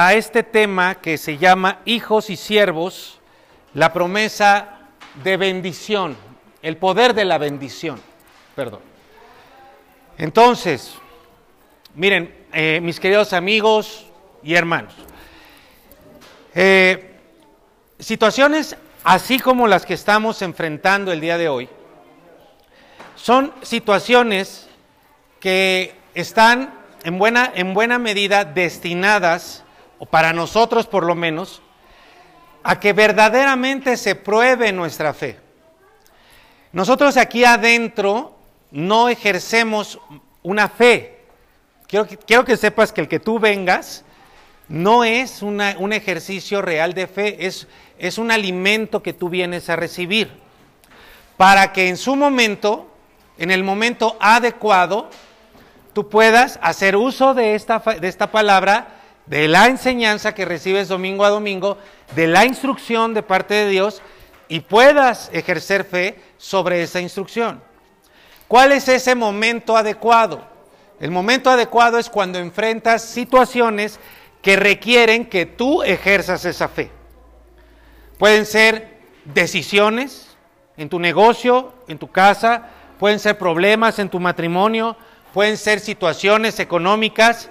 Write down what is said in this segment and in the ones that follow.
a este tema que se llama hijos y siervos, la promesa de bendición, el poder de la bendición, perdón. Entonces, miren, eh, mis queridos amigos y hermanos, eh, situaciones así como las que estamos enfrentando el día de hoy, son situaciones que están en buena, en buena medida destinadas, o para nosotros por lo menos, a que verdaderamente se pruebe nuestra fe. Nosotros aquí adentro no ejercemos una fe. Quiero que, quiero que sepas que el que tú vengas no es un ejercicio real de fe, es, es un alimento que tú vienes a recibir. Para que en su momento, en el momento adecuado, tú puedas hacer uso de esta, de esta palabra, de la enseñanza que recibes domingo a domingo, de la instrucción de parte de Dios y puedas ejercer fe sobre esa instrucción. ¿Cuál es ese momento adecuado? El momento adecuado es cuando enfrentas situaciones que requieren que tú ejerzas esa fe. Pueden ser decisiones en tu negocio, en tu casa, pueden ser problemas en tu matrimonio, pueden ser situaciones económicas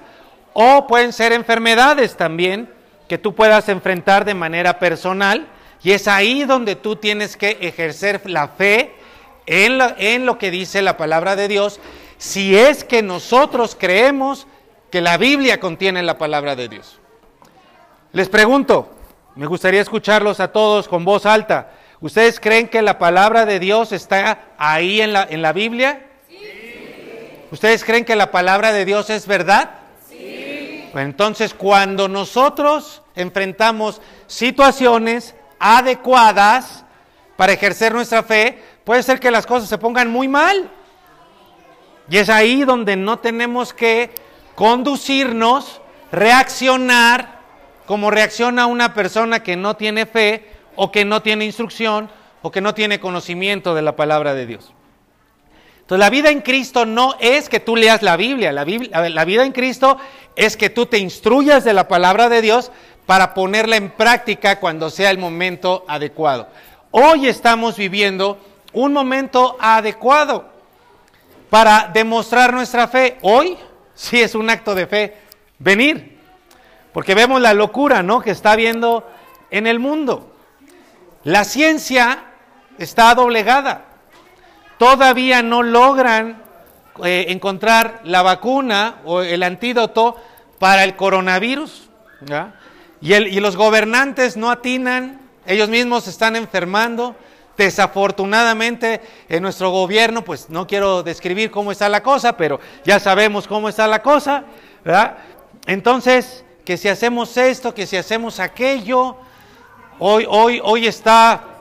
o pueden ser enfermedades también que tú puedas enfrentar de manera personal. Y es ahí donde tú tienes que ejercer la fe en, en lo que dice la palabra de Dios, si es que nosotros creemos que la Biblia contiene la palabra de Dios. Les pregunto, me gustaría escucharlos a todos con voz alta. ¿Ustedes creen que la palabra de Dios está ahí en la, en la Biblia? Sí. ¿Ustedes creen que la palabra de Dios es verdad? Entonces, cuando nosotros enfrentamos situaciones adecuadas para ejercer nuestra fe, puede ser que las cosas se pongan muy mal. Y es ahí donde no tenemos que conducirnos, reaccionar como reacciona una persona que no tiene fe o que no tiene instrucción o que no tiene conocimiento de la palabra de Dios. Entonces la vida en Cristo no es que tú leas la Biblia, la, vida en Cristo es que tú te instruyas de la palabra de Dios para ponerla en práctica cuando sea el momento adecuado. Hoy estamos viviendo un momento adecuado para demostrar nuestra fe. Hoy sí es un acto de fe venir, porque vemos la locura, ¿no? Que está habiendo en el mundo. La ciencia está doblegada. Todavía no logran eh, encontrar la vacuna o el antídoto para el coronavirus. Y, los gobernantes no atinan, ellos mismos se están enfermando. Desafortunadamente en nuestro gobierno, pues no quiero describir cómo está la cosa, pero ya sabemos cómo está la cosa, ¿verdad? Entonces, que si hacemos esto, que si hacemos aquello, hoy, hoy, hoy está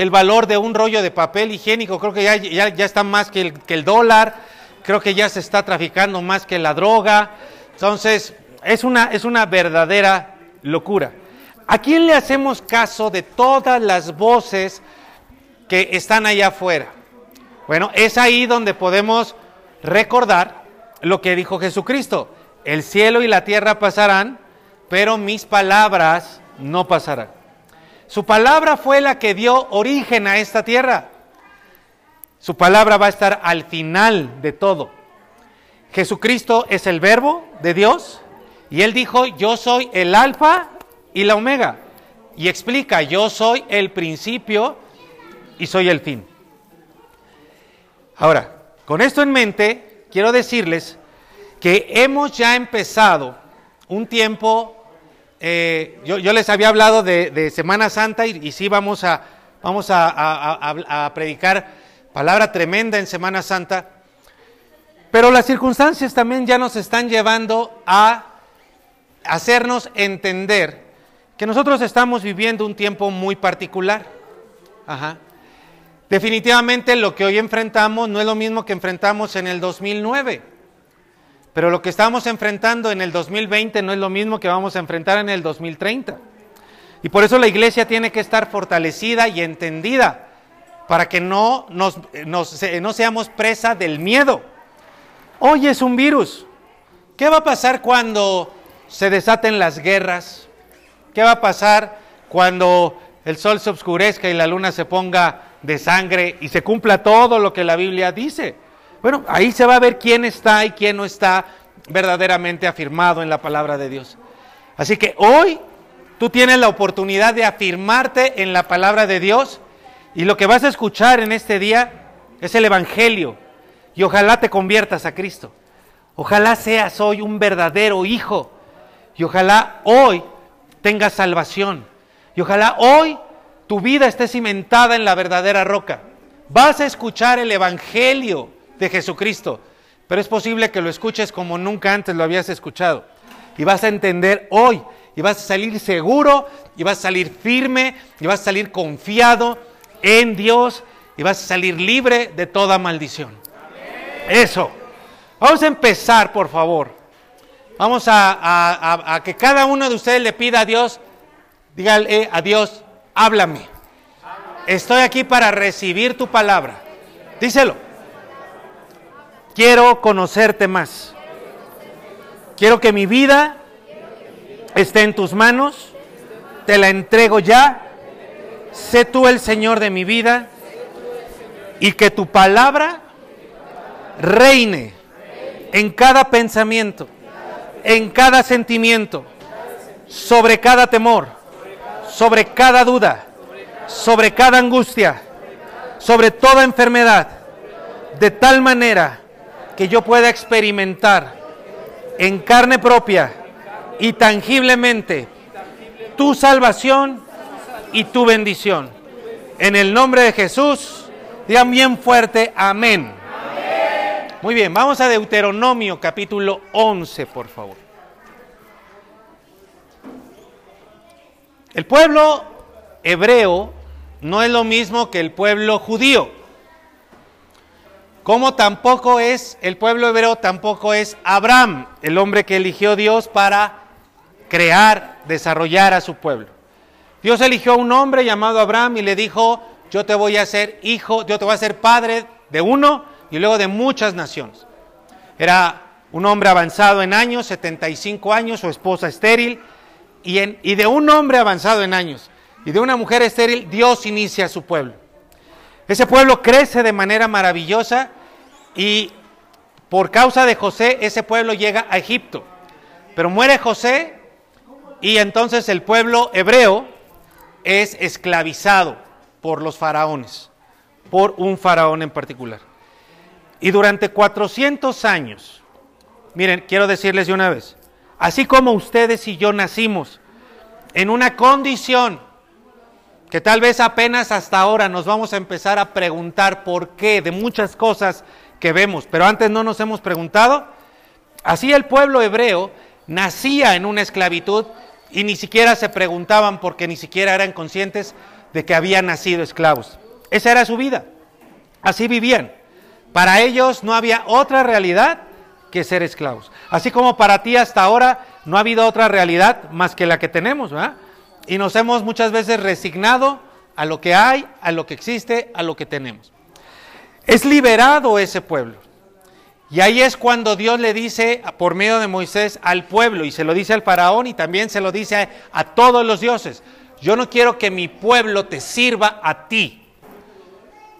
el valor de un rollo de papel higiénico, creo que ya, ya, está más que el, que el dólar, creo que ya se está traficando más que la droga, entonces es una, es una verdadera locura. ¿A quién le hacemos caso de todas las voces que están allá afuera. Bueno, es ahí donde podemos recordar lo que dijo Jesucristo. El cielo y la tierra pasarán, pero mis palabras no pasarán. Su palabra fue la que dio origen a esta tierra. Su palabra va a estar al final de todo. Jesucristo es el verbo de Dios y él dijo, yo soy el alfa y la omega. Y explica, yo soy el principio y soy el fin. Ahora, con esto en mente, quiero decirles que hemos ya empezado un tiempo, eh, yo, les había hablado de, Semana Santa y, sí vamos, a, vamos a predicar palabra tremenda en Semana Santa, pero las circunstancias también ya nos están llevando a hacernos entender que nosotros estamos viviendo un tiempo muy particular. Definitivamente lo que hoy enfrentamos no es lo mismo que enfrentamos en el 2009, pero lo que estamos enfrentando en el 2020 no es lo mismo que vamos a enfrentar en el 2030. Y por eso la iglesia tiene que estar fortalecida y entendida para que no, nos, no seamos presa del miedo. Hoy es un virus. ¿Qué va a pasar cuando se desaten las guerras? ¿Qué va a pasar cuando el sol se oscurezca y la luna se ponga de sangre y se cumpla todo lo que la Biblia dice? Bueno, ahí se va a ver quién está y quién no está verdaderamente afirmado en la palabra de Dios. Así que hoy tú tienes la oportunidad de afirmarte en la palabra de Dios y lo que vas a escuchar en este día es el Evangelio. Y ojalá te conviertas a Cristo. Ojalá seas hoy un verdadero hijo. Y ojalá hoy tengas salvación. Y ojalá hoy tu vida esté cimentada en la verdadera roca. Vas a escuchar el Evangelio de Jesucristo. Pero es posible que lo escuches como nunca antes lo habías escuchado. Y vas a entender hoy. Y vas a salir seguro. Y vas a salir firme. Y vas a salir confiado en Dios. Y vas a salir libre de toda maldición. Eso. Vamos a empezar, por favor. Vamos a, que cada uno de ustedes le pida a Dios, dígale a Dios, háblame. Estoy aquí para recibir tu palabra. Díselo. Quiero conocerte más. Quiero que mi vida esté en tus manos. Te la entrego ya. Sé tú el Señor de mi vida. Y que tu palabra reine en cada pensamiento, en cada sentimiento, sobre cada temor, sobre cada duda, sobre cada angustia, sobre toda enfermedad, de tal manera que yo pueda experimentar en carne propia y tangiblemente tu salvación y tu bendición. En el nombre de Jesús, digan bien fuerte, amén. Muy bien, vamos a Deuteronomio capítulo 11, por favor. El pueblo hebreo no es lo mismo que el pueblo judío. Como tampoco es el pueblo hebreo, tampoco es Abraham, el hombre que eligió Dios para crear, desarrollar a su pueblo. Dios eligió a un hombre llamado Abraham y le dijo, yo te voy a hacer hijo, yo te voy a ser padre de uno y luego de muchas naciones. Era un hombre avanzado en años, 75 años, su esposa estéril, y, y de un hombre avanzado en años y de una mujer estéril, Dios inicia a su pueblo. Ese pueblo crece de manera maravillosa y por causa de José ese pueblo llega a Egipto. Pero muere José y entonces el pueblo hebreo es esclavizado por los faraones, por un faraón en particular. Y durante 400 años, miren, quiero decirles de una vez, así como ustedes y yo nacimos en una condición que tal vez apenas hasta ahora nos vamos a empezar a preguntar por qué de muchas cosas que vemos, pero antes no nos hemos preguntado, así el pueblo hebreo nacía en una esclavitud y ni siquiera se preguntaban porque ni siquiera eran conscientes de que habían nacido esclavos. Esa era su vida, así vivían. Para ellos no había otra realidad que ser esclavos. Así como para ti hasta ahora no ha habido otra realidad más que la que tenemos, ¿verdad? Y nos hemos muchas veces resignado a lo que hay, a lo que existe, a lo que tenemos. Es liberado ese pueblo. Y ahí es cuando Dios le dice por medio de Moisés al pueblo, y se lo dice al faraón y también se lo dice a, todos los dioses, yo no quiero que mi pueblo te sirva a ti.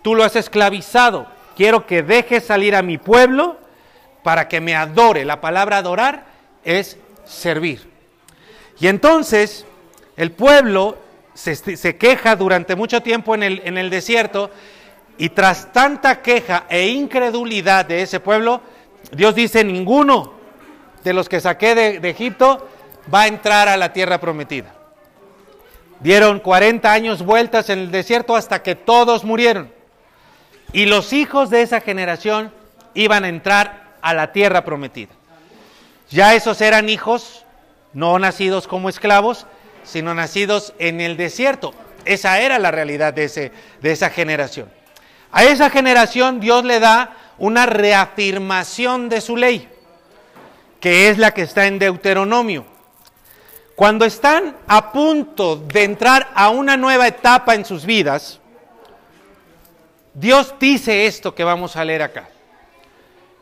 Tú lo has esclavizado, quiero que dejes salir a mi pueblo para que me adore. La palabra adorar es servir. Y entonces el pueblo se, queja durante mucho tiempo en el, desierto y tras tanta queja e incredulidad de ese pueblo, Dios dice, ninguno de los que saqué de, de Egipto va a entrar a la tierra prometida. Dieron 40 años vueltas en el desierto hasta que todos murieron. Y los hijos de esa generación iban a entrar a la tierra prometida. Ya esos eran hijos no nacidos como esclavos, sino nacidos en el desierto. Esa era la realidad de, ese, de esa generación. A esa generación Dios le da una reafirmación de su ley, que es la que está en Deuteronomio. Cuando están a punto de entrar a una nueva etapa en sus vidas, Dios dice esto que vamos a leer acá.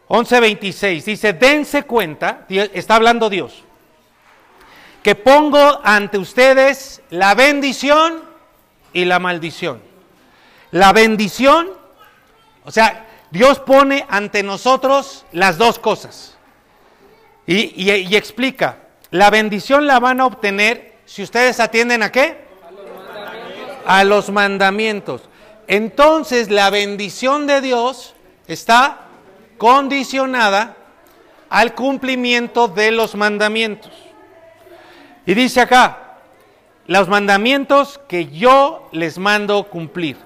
11.26 dice, dense cuenta, está hablando Dios, que pongo ante ustedes la bendición y la maldición. La bendición, o sea, Dios pone ante nosotros las dos cosas. Y, y explica, la bendición la van a obtener si ustedes atienden a qué? A los mandamientos. Entonces la bendición de Dios está condicionada al cumplimiento de los mandamientos. Y dice acá, los mandamientos que yo les mando cumplir.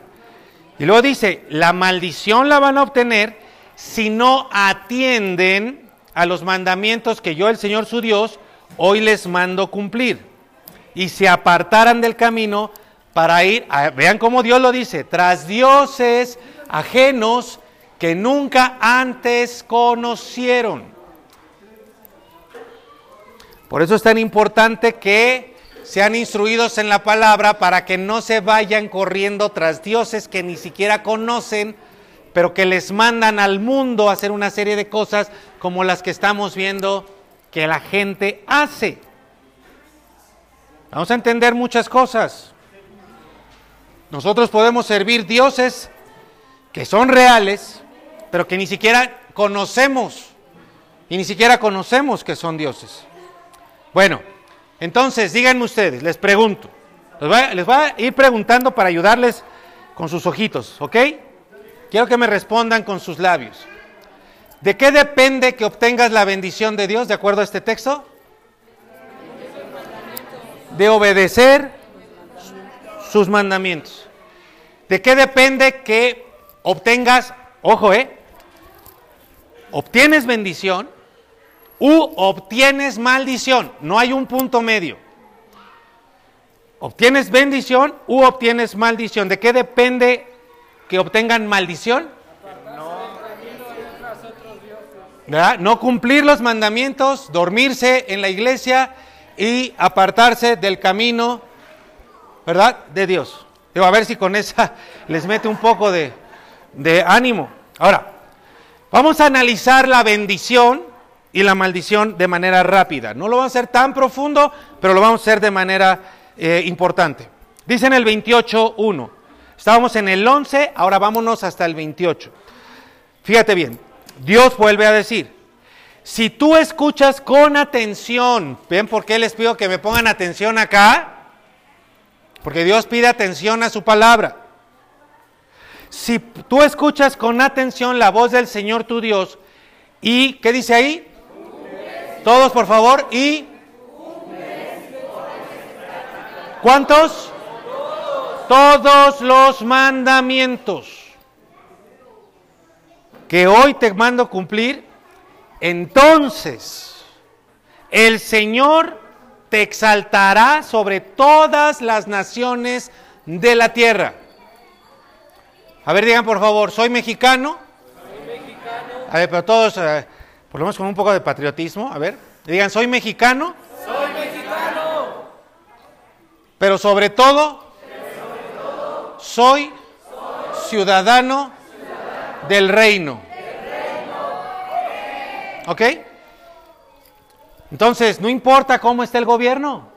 Y luego dice, la maldición la van a obtener si no atienden a los mandamientos que yo, el Señor su Dios, hoy les mando cumplir. Y se apartaran del camino para ir, vean cómo Dios lo dice, tras dioses ajenos que nunca antes conocieron. Por eso es tan importante que sean instruidos en la palabra para que no se vayan corriendo tras dioses que ni siquiera conocen, pero que les mandan al mundo a hacer una serie de cosas como las que estamos viendo que la gente hace. Vamos a entender muchas cosas. Nosotros podemos servir dioses que son reales, pero que ni siquiera conocemos. Y ni siquiera conocemos que son dioses. Bueno, entonces díganme ustedes, les pregunto. Les voy, a, ir preguntando para ayudarles con sus ojitos, ¿ok? Quiero que me respondan con sus labios. ¿De qué depende que obtengas la bendición de Dios de acuerdo a este texto? De obedecer sus mandamientos. ¿De qué depende que obtengas, ojo, eh, obtienes bendición u obtienes maldición? No hay un punto medio. ¿Obtienes bendición u obtienes maldición? ¿De qué depende que obtengan maldición? No cumplir los mandamientos, dormirse en la iglesia y apartarse del camino, ¿verdad? De Dios. A ver si con esa les mete un poco de ánimo. Ahora, vamos a analizar la bendición y la maldición de manera rápida. No lo vamos a hacer tan profundo, pero lo vamos a hacer de manera eh, importante. Dice en el 28.1. Estábamos en el 11, ahora vámonos hasta el 28. Fíjate bien, Dios vuelve a decir, si tú escuchas con atención, ¿ven por qué les pido que me pongan atención acá? Porque Dios pide atención a su palabra. Si tú escuchas con atención la voz del Señor tu Dios, y ¿qué dice ahí? Todos, por favor, y ¿Cuántos? Todos los mandamientos que hoy te mando cumplir, entonces el Señor te exaltará sobre todas las naciones de la tierra. A ver, digan por favor, ¿soy mexicano? Soy mexicano. A ver, pero todos, eh, por lo menos con un poco de patriotismo, a ver, digan, ¿soy mexicano? Soy mexicano. Pero sobre todo, soy, ciudadano del reino. ¿Ok? Entonces, no importa cómo esté el gobierno.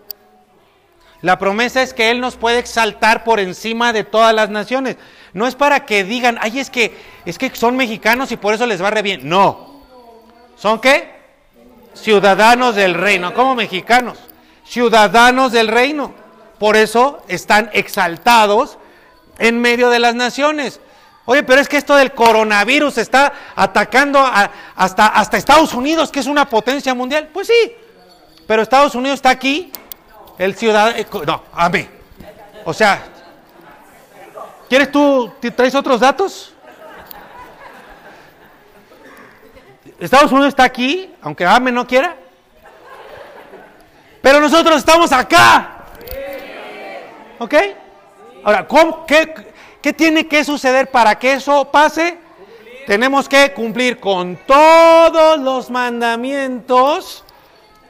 La promesa es que Él nos puede exaltar por encima de todas las naciones. No es para que digan, ay, es que, es que son mexicanos y por eso les va re bien. No. ¿Son qué? Ciudadanos del reino. ¿Cómo mexicanos? Ciudadanos del reino. Por eso están exaltados en medio de las naciones. Oye, pero es que esto del coronavirus está atacando hasta, hasta Estados Unidos, que es una potencia mundial. Pues sí, pero Estados Unidos está aquí, el ciudadano... Eh, no, a mí. O sea, ¿quieres tú, traes otros datos? Estados Unidos está aquí, aunque AME no quiera. Pero nosotros estamos acá. ¿Ok? Ahora, ¿cómo, qué, ¿Qué tiene que suceder para que eso pase? Tenemos que cumplir con todos los mandamientos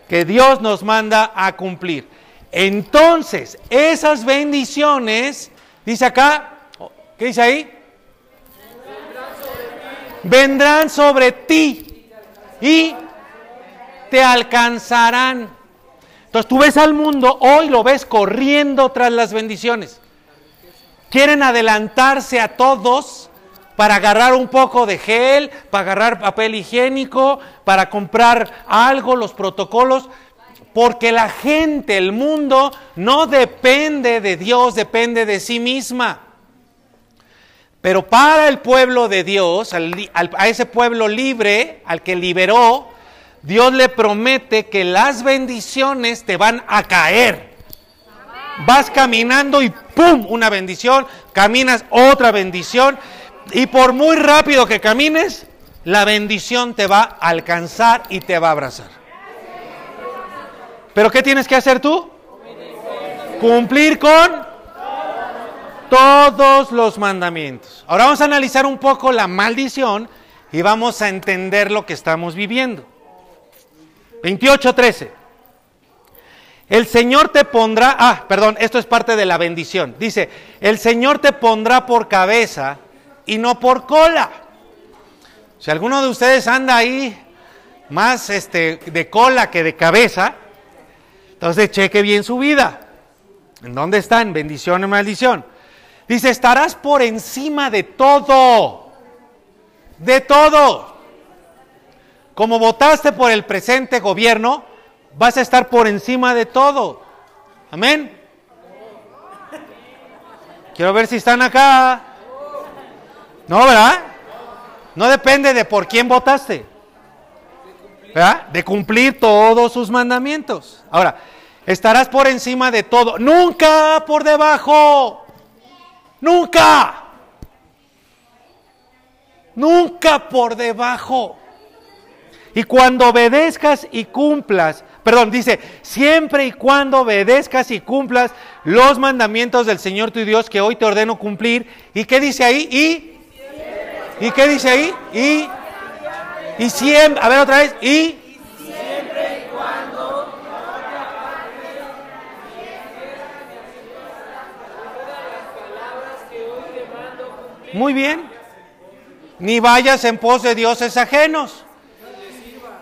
que Dios nos manda a cumplir. Entonces, esas bendiciones, dice acá, ¿qué dice ahí? Vendrán sobre ti y te alcanzarán. Entonces tú ves al mundo, hoy lo ves corriendo tras las bendiciones. Quieren adelantarse a todos para agarrar un poco de gel, para agarrar papel higiénico, para comprar algo, los protocolos, porque la gente, el mundo, no depende de Dios, depende de sí misma. Pero para el pueblo de Dios, a ese pueblo libre, al que liberó, Dios le promete que las bendiciones te van a caer. Vas caminando y ¡pum! Una bendición, caminas otra bendición y por muy rápido que camines, la bendición te va a alcanzar y te va a abrazar. Pero ¿qué tienes que hacer tú? Cumplir con todos los mandamientos. Ahora vamos a analizar un poco la maldición y vamos a entender lo que estamos viviendo. 28.13. El Señor te pondrá, ah, perdón, esto es parte de la bendición. Dice, el Señor te pondrá por cabeza y no por cola. Si alguno de ustedes anda ahí más este, de cola que de cabeza, entonces cheque bien su vida. ¿En dónde está? En bendición y maldición. Dice, estarás por encima de todo. De todo. Como votaste por el presente gobierno, vas a estar por encima de todo. Amén. Quiero ver si están acá. No, ¿verdad? No depende de por quién votaste. ¿Verdad? De cumplir todos sus mandamientos. Ahora, estarás por encima de todo, nunca por debajo. Nunca. Nunca por debajo. Y cuando obedezcas y cumplas, perdón, dice, siempre y cuando obedezcas y cumplas los mandamientos del Señor tu Dios que hoy te ordeno cumplir. ¿Y qué dice ahí? Y ¿Y qué dice ahí? Y, y siempre, a ver otra vez, y, siempre y cuando Muy bien. Ni vayas en pos de dioses ajenos.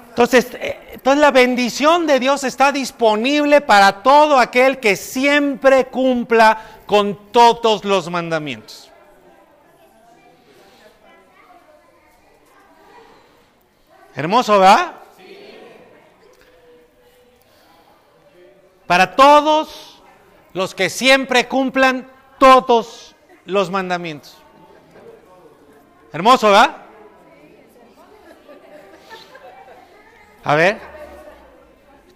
Entonces, eh, entonces la bendición de Dios está disponible para todo aquel que siempre cumpla con todos los mandamientos. Hermoso, ¿verdad? Para todos los que siempre cumplan todos los mandamientos. Hermoso, ¿verdad? A ver.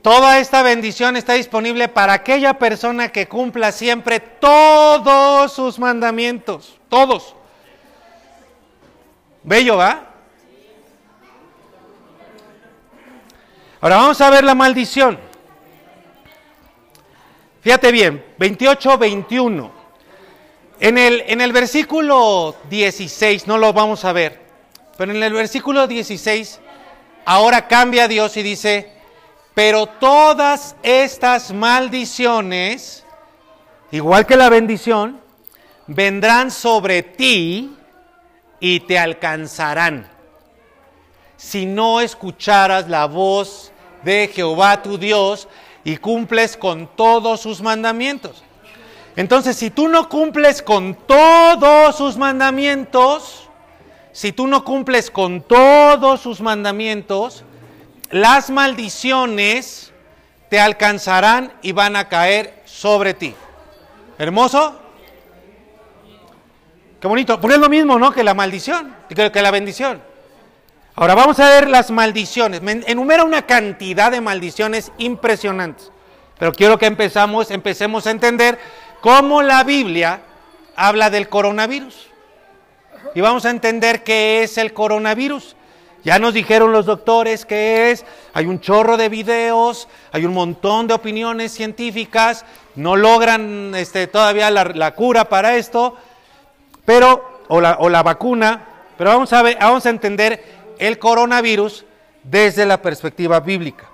Toda esta bendición está disponible para aquella persona que cumpla siempre todos sus mandamientos. Todos. Bello, ¿va? Ahora vamos a ver la maldición. Fíjate bien, 28, 21. En el, en el versículo 16, no lo vamos a ver, pero en el versículo 16, ahora cambia Dios y dice, pero todas estas maldiciones, igual que la bendición, vendrán sobre ti y te alcanzarán si no escucharas la voz de Jehová tu Dios y cumples con todos sus mandamientos. Entonces, si tú no cumples con todos sus mandamientos, si tú no cumples con todos sus mandamientos, las maldiciones te alcanzarán y van a caer sobre ti. ¿Hermoso? Qué bonito. Porque es lo mismo, ¿no? Que la maldición, que la bendición. Ahora vamos a ver las maldiciones. Me enumera una cantidad de maldiciones impresionantes. Pero quiero que empezamos, empecemos a entender cómo la Biblia habla del coronavirus. Y vamos a entender qué es el coronavirus. Ya nos dijeron los doctores qué es, hay un chorro de videos, hay un montón de opiniones científicas, no logran este, todavía la, cura para esto, pero, o la, o la vacuna, pero vamos a, ver, vamos a entender el coronavirus desde la perspectiva bíblica.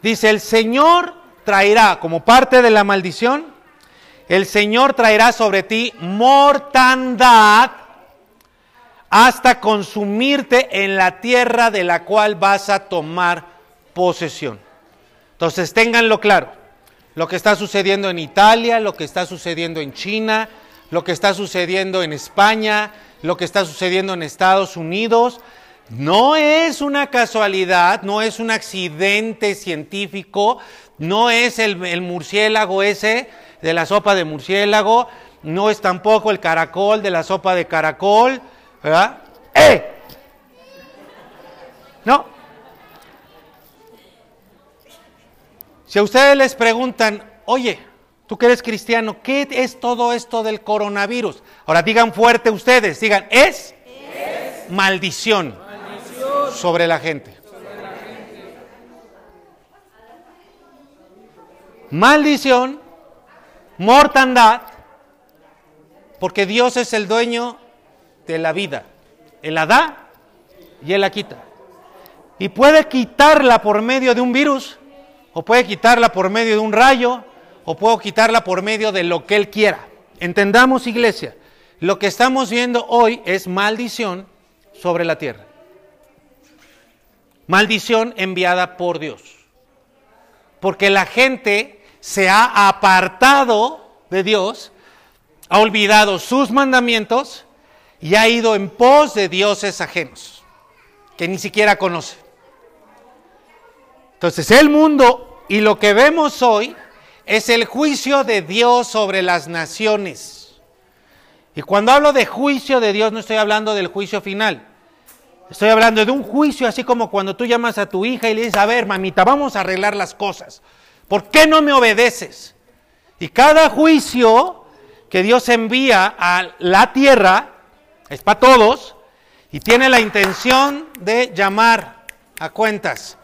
Dice, el Señor traerá, como parte de la maldición, el Señor traerá sobre ti mortandad hasta consumirte en la tierra de la cual vas a tomar posesión. Entonces, ténganlo claro. Lo que está sucediendo en Italia, lo que está sucediendo en China, lo que está sucediendo en España, lo que está sucediendo en Estados Unidos, no es una casualidad, no es un accidente científico, no es el, el, murciélago ese de la sopa de murciélago, no es tampoco el caracol de la sopa de caracol, ¿verdad? ¡Eh! No. Si a ustedes les preguntan, oye, tú que eres cristiano, ¿qué es todo esto del coronavirus? Ahora digan fuerte ustedes, digan, es, es. Maldición. Sobre la gente. Maldición, mortandad, porque Dios es el dueño de la vida. Él la da y Él la quita. Y puede quitarla por medio de un virus, o puede quitarla por medio de un rayo, o puedo quitarla por medio de lo que Él quiera. Entendamos, iglesia, lo que estamos viendo hoy es maldición sobre la tierra. Maldición enviada por Dios. Porque la gente se ha apartado de Dios, ha olvidado sus mandamientos y ha ido en pos de dioses ajenos que ni siquiera conoce. Entonces el mundo y lo que vemos hoy es el juicio de Dios sobre las naciones. Y cuando hablo de juicio de Dios no estoy hablando del juicio final. Estoy hablando de un juicio así como cuando tú llamas a tu hija y le dices, a ver, mamita, vamos a arreglar las cosas. ¿Por qué no me obedeces? Y cada juicio que Dios envía a la tierra es para todos y tiene la intención de llamar a cuentas.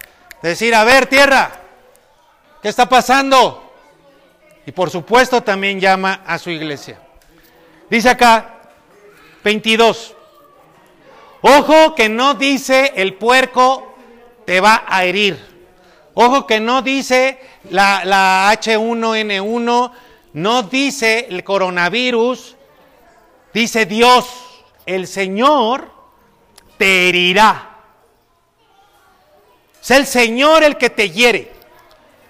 Decir, a ver, tierra, ¿qué está pasando? Y por supuesto también llama a su iglesia. Dice acá, 22. Ojo que no dice el puerco te va a herir. Ojo que no dice la, la H1N1, no dice el coronavirus, dice Dios, el Señor te herirá. Es el Señor el que te hiere.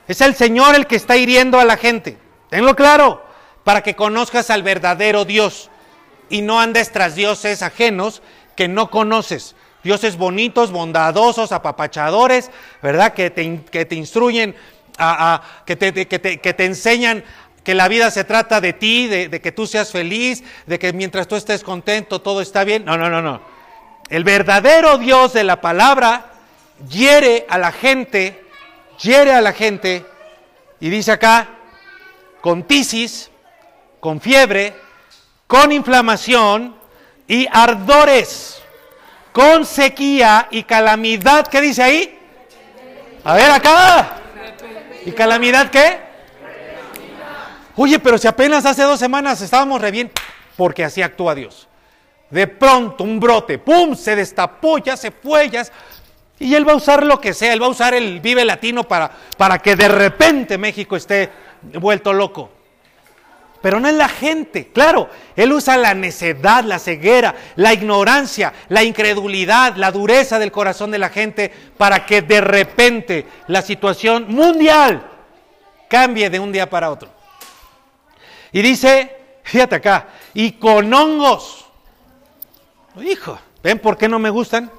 Es el Señor el que está hiriendo a la gente. Tenlo claro, para que conozcas al verdadero Dios y no andes tras dioses ajenos que no conoces. Dioses bonitos, bondadosos, apapachadores, ¿verdad? Que te, que te instruyen, a, que, te, que, te, que, te, enseñan que la vida se trata de ti, de, de que tú seas feliz, de que mientras tú estés contento todo está bien. No, no, no, no. El verdadero Dios de la palabra hiere a la gente, hiere a la gente, y dice acá, con tisis, con fiebre, con inflamación y ardores, con sequía y calamidad. ¿Qué dice ahí? A ver acá. ¿Y calamidad qué? Oye, pero si apenas hace dos semanas estábamos re bien, porque así actúa Dios. De pronto un brote, ¡pum! Se destapó, ya se fue, ya y él va a usar lo que sea, él va a usar el vive latino para, para que de repente México esté vuelto loco. Pero no es la gente, claro, él usa la necedad, la ceguera, la ignorancia, la incredulidad, la dureza del corazón de la gente para que de repente la situación mundial cambie de un día para otro. Y dice, fíjate acá, y con hongos. Hijo, ¿ven por qué no me gustan?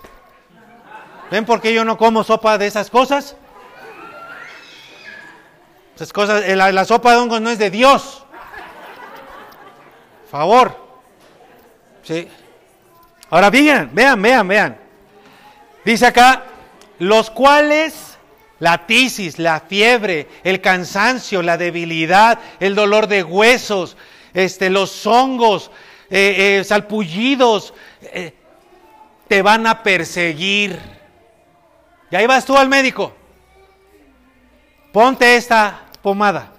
¿Ven por qué yo no como sopa de esas cosas? Esas cosas, eh, la, la sopa de hongos no es de Dios. Favor. Sí. Ahora vean, vean, vean, vean. Dice acá, los cuales la tisis, la fiebre, el cansancio, la debilidad, el dolor de huesos, este, los hongos, eh, eh, salpullidos, eh, te van a perseguir. Y ahí vas tú al médico. Ponte esta pomada.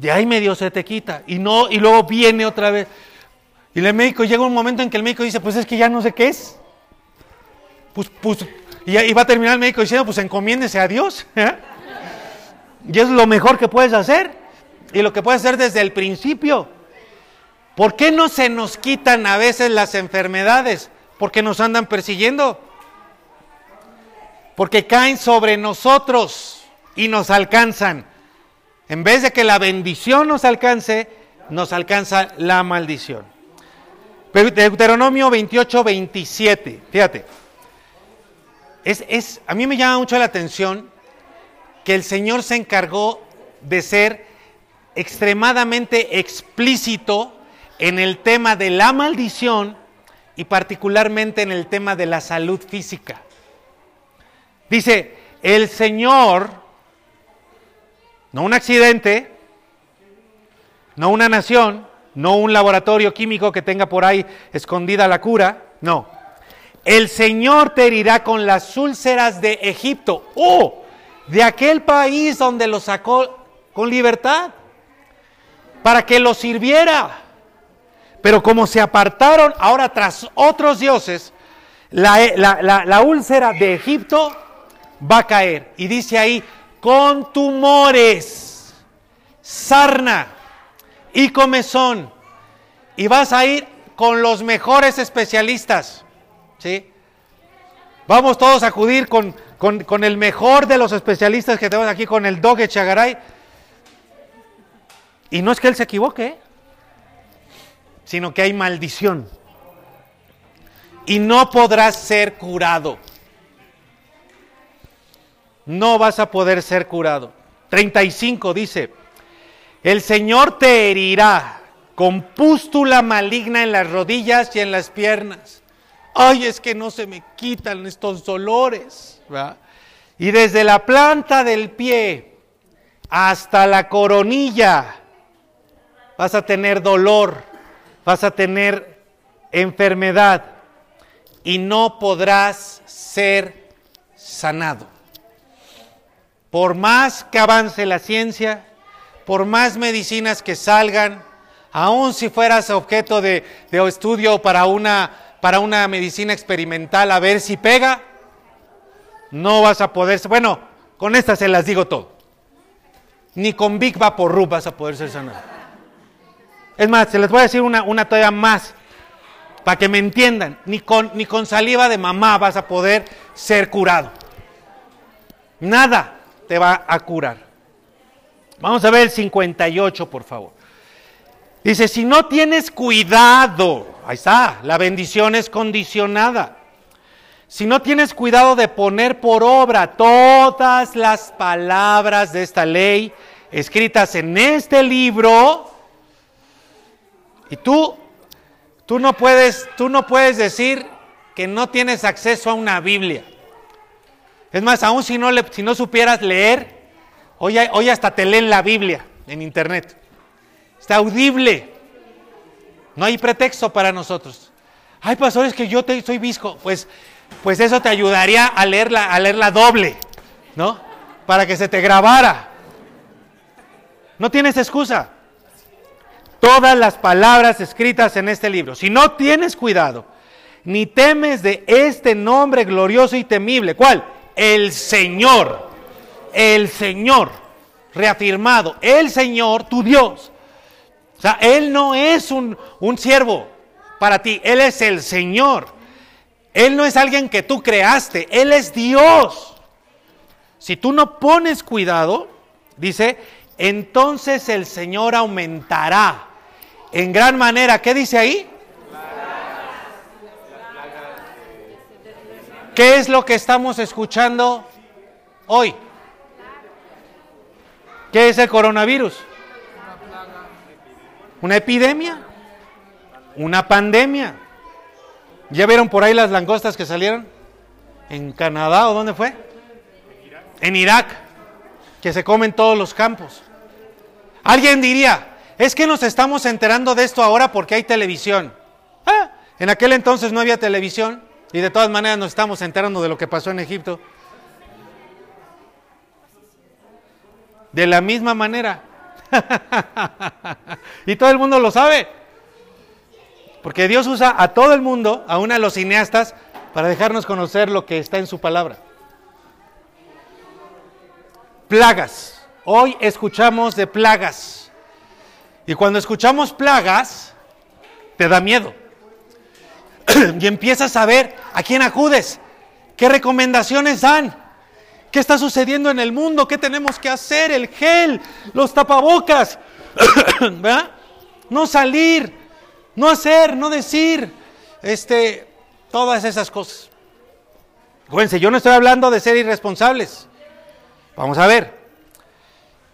De ahí medio se te quita. Y no, y luego viene otra vez. Y el médico llega un momento en que el médico dice, pues es que ya no sé qué es. Pues, pues, y, va a terminar el médico diciendo, pues encomiéndese a Dios. ¿eh? Y es lo mejor que puedes hacer. Y lo que puedes hacer desde el principio. ¿Por qué no se nos quitan a veces las enfermedades? Porque nos andan persiguiendo porque caen sobre nosotros. y nos alcanzan. En vez de que la bendición nos alcance, nos alcanza la maldición. Deuteronomio 28, 27. Fíjate. Es, es, a mí me llama mucho la atención que el Señor se encargó de ser extremadamente explícito en el tema de la maldición y particularmente en el tema de la salud física. Dice, el Señor, no un accidente, no una nación, no un laboratorio químico que tenga por ahí escondida la cura, no. El Señor te herirá con las úlceras de Egipto, oh, de aquel país donde lo sacó con libertad, para que lo sirviera. Pero como se apartaron ahora tras otros dioses, la, úlcera de Egipto va a caer. Y dice ahí, con tumores, sarna y comezón. Y vas a ir con los mejores especialistas. ¿sí? Vamos todos a acudir con, con, el mejor de los especialistas que tenemos aquí, con el Doge Chagaray. Y no es que él se equivoque, ¿eh? sino que hay maldición. Y no podrás ser curado. No vas a poder ser curado. 35 dice, el Señor te herirá con pústula maligna en las rodillas y en las piernas. Ay, es que no se me quitan estos dolores. Y desde la planta del pie hasta la coronilla vas a tener dolor vas a tener enfermedad y no podrás ser sanado. Por más que avance la ciencia, por más medicinas que salgan, aun si fueras objeto de, estudio para una, para una medicina experimental a ver si pega, no vas a poder, bueno, con estas se las digo todo. Ni con Big Vaporub vas a poder ser sanado. Es más, se les voy a decir una, una todavía más, para que me entiendan. Ni con, ni con saliva de mamá vas a poder ser curado. Nada te va a curar. Vamos a ver el 58, por favor. Dice, si no tienes cuidado, ahí está, la bendición es condicionada. Si no tienes cuidado de poner por obra todas las palabras de esta ley escritas en este libro, y tú, tú no puedes, tú no puedes decir que no tienes acceso a una Biblia. Es más, aún si no, le, supieras leer, hoy, hasta te leen la Biblia en internet. Está audible. No hay pretexto para nosotros. Ay, pastores, que yo soy visco. Pues, pues eso te ayudaría a leerla, a leerla doble, ¿no? Para que se te grabara. No tienes excusa todas las palabras escritas en este libro. Si no tienes cuidado, ni temes de este nombre glorioso y temible, ¿cuál? El Señor, el Señor, reafirmado, el Señor, tu Dios. O sea, Él no es un, un siervo para ti, Él es el Señor. Él no es alguien que tú creaste, Él es Dios. Si tú no pones cuidado, dice, entonces el Señor aumentará en gran manera. ¿Qué dice ahí? ¿Qué es lo que estamos escuchando hoy? ¿Qué es el coronavirus? ¿Una epidemia? ¿Una pandemia? ¿Ya vieron por ahí las langostas que salieron? ¿En Canadá o dónde fue? En Irak, que se comen todos los campos. Alguien diría, es que nos estamos enterando de esto ahora porque hay televisión. Ah, en aquel entonces no había televisión y de todas maneras nos estamos enterando de lo que pasó en Egipto. De la misma manera. y todo el mundo lo sabe. Porque Dios usa a todo el mundo, aún a los cineastas, para dejarnos conocer lo que está en su palabra. Plagas. Hoy escuchamos de plagas. Y cuando escuchamos plagas, te da miedo. y empiezas a ver a quién acudes, qué recomendaciones dan. ¿Qué está sucediendo en el mundo? ¿Qué tenemos que hacer? El gel, los tapabocas, ¿verdad? No salir, no hacer, no decir, este, todas esas cosas. Acuérdense, yo no estoy hablando de ser irresponsables. Vamos a ver.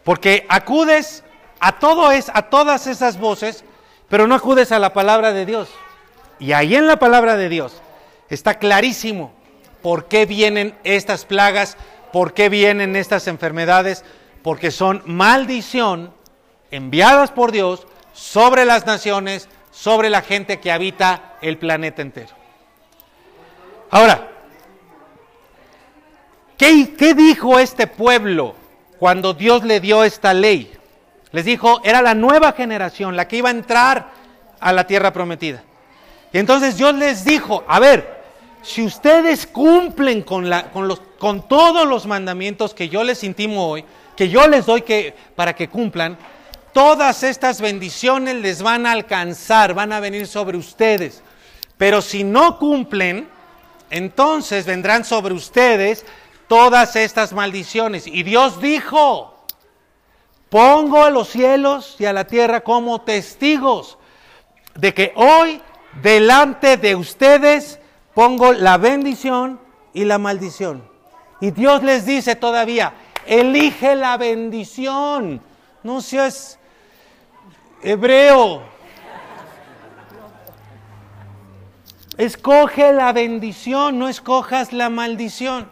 Porque acudes a todo es a todas esas voces, pero no acudes a la palabra de Dios. Y ahí en la palabra de Dios está clarísimo por qué vienen estas plagas, por qué vienen estas enfermedades, porque son maldición enviadas por Dios sobre las naciones, sobre la gente que habita el planeta entero. Ahora, ¿qué, dijo este pueblo cuando Dios le dio esta ley? Les dijo, era la nueva generación la que iba a entrar a la tierra prometida. Y entonces Dios les dijo, a ver, si ustedes cumplen con, la, con, los, con todos los mandamientos que yo les intimo hoy, que yo les doy que, para que cumplan, todas estas bendiciones les van a alcanzar, van a venir sobre ustedes. Pero si no cumplen, entonces vendrán sobre ustedes todas estas maldiciones. Y Dios dijo, Pongo a los cielos y a la tierra como testigos de que hoy delante de ustedes pongo la bendición y la maldición. Y Dios les dice todavía, elige la bendición. No seas hebreo. Escoge la bendición, no escojas la maldición.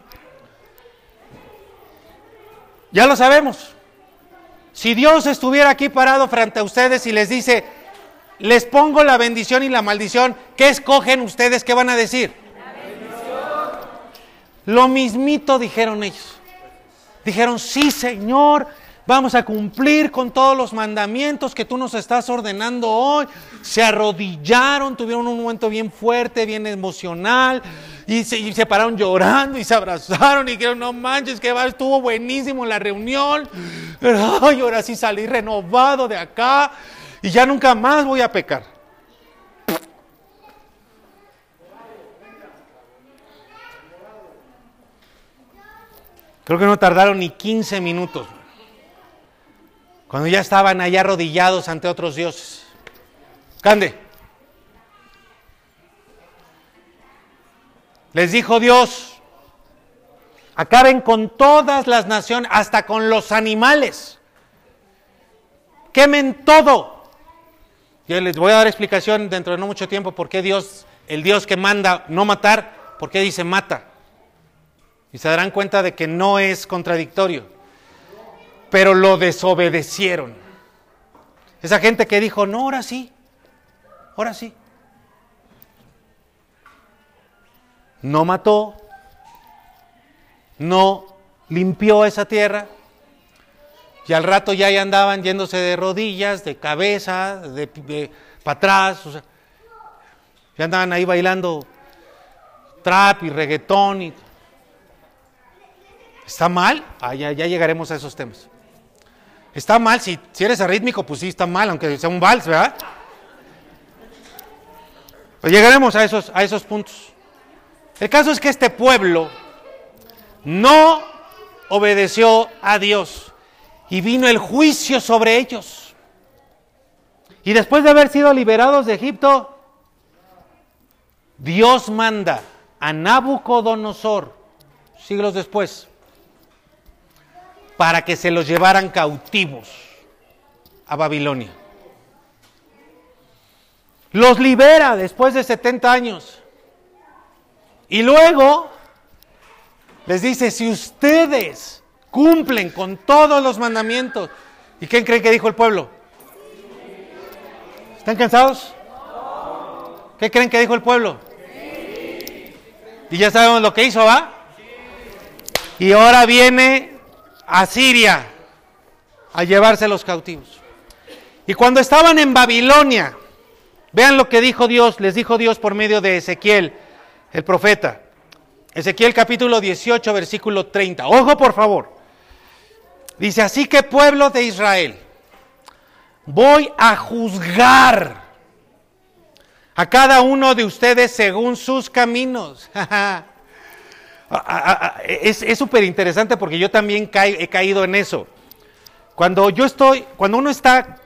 Ya lo sabemos. Si Dios estuviera aquí parado frente a ustedes y les dice, les pongo la bendición y la maldición, ¿qué escogen ustedes? ¿Qué van a decir? Lo mismito dijeron ellos. Dijeron, sí Señor, vamos a cumplir con todos los mandamientos que tú nos estás ordenando hoy. Se arrodillaron, tuvieron un momento bien fuerte, bien emocional y se, pararon llorando y se abrazaron y dijeron, no manches, que va, estuvo buenísimo la reunión. Ay, ahora sí salí renovado de acá y ya nunca más voy a pecar. Creo que no tardaron ni 15 minutos. Cuando ya estaban allá arrodillados ante otros dioses. Cande. Les dijo Dios, acaben con todas las naciones, hasta con los animales. Quemen todo. Yo les voy a dar explicación dentro de no mucho tiempo por qué Dios, el Dios que manda no matar, por qué dice mata. Y se darán cuenta de que no es contradictorio. Pero lo desobedecieron. Esa gente que dijo, no, ahora sí, ahora sí. no mató, no limpió esa tierra, y al rato ya, andaban yéndose de rodillas, de cabeza, de, para atrás, ya andaban ahí bailando trap y reggaetón. Y... ¿Está mal? Ah, ya, llegaremos a esos temas. Está mal, si, si eres arrítmico, pues sí está mal, aunque sea un vals, ¿verdad? Pues llegaremos a esos, a esos puntos. El caso es que este pueblo no obedeció a Dios y vino el juicio sobre ellos. Y después de haber sido liberados de Egipto, Dios manda a Nabucodonosor, siglos después, para que se los llevaran cautivos a Babilonia. Los libera después de 70 años. Y luego les dice, si ustedes cumplen con todos los mandamientos, ¿y quién creen que dijo el pueblo? ¿Están cansados? ¿Qué creen que dijo el pueblo? Y ya sabemos lo que hizo, ¿va? Y ahora viene a Siria a llevarse los cautivos. Y cuando estaban en Babilonia, vean lo que dijo Dios, les dijo Dios por medio de Ezequiel el profeta. Ezequiel capítulo 18, versículo 30. Ojo por favor. Dice, así que pueblo de Israel, voy a juzgar a cada uno de ustedes según sus caminos. es súper interesante porque yo también he caído en eso. Cuando yo estoy, cuando uno está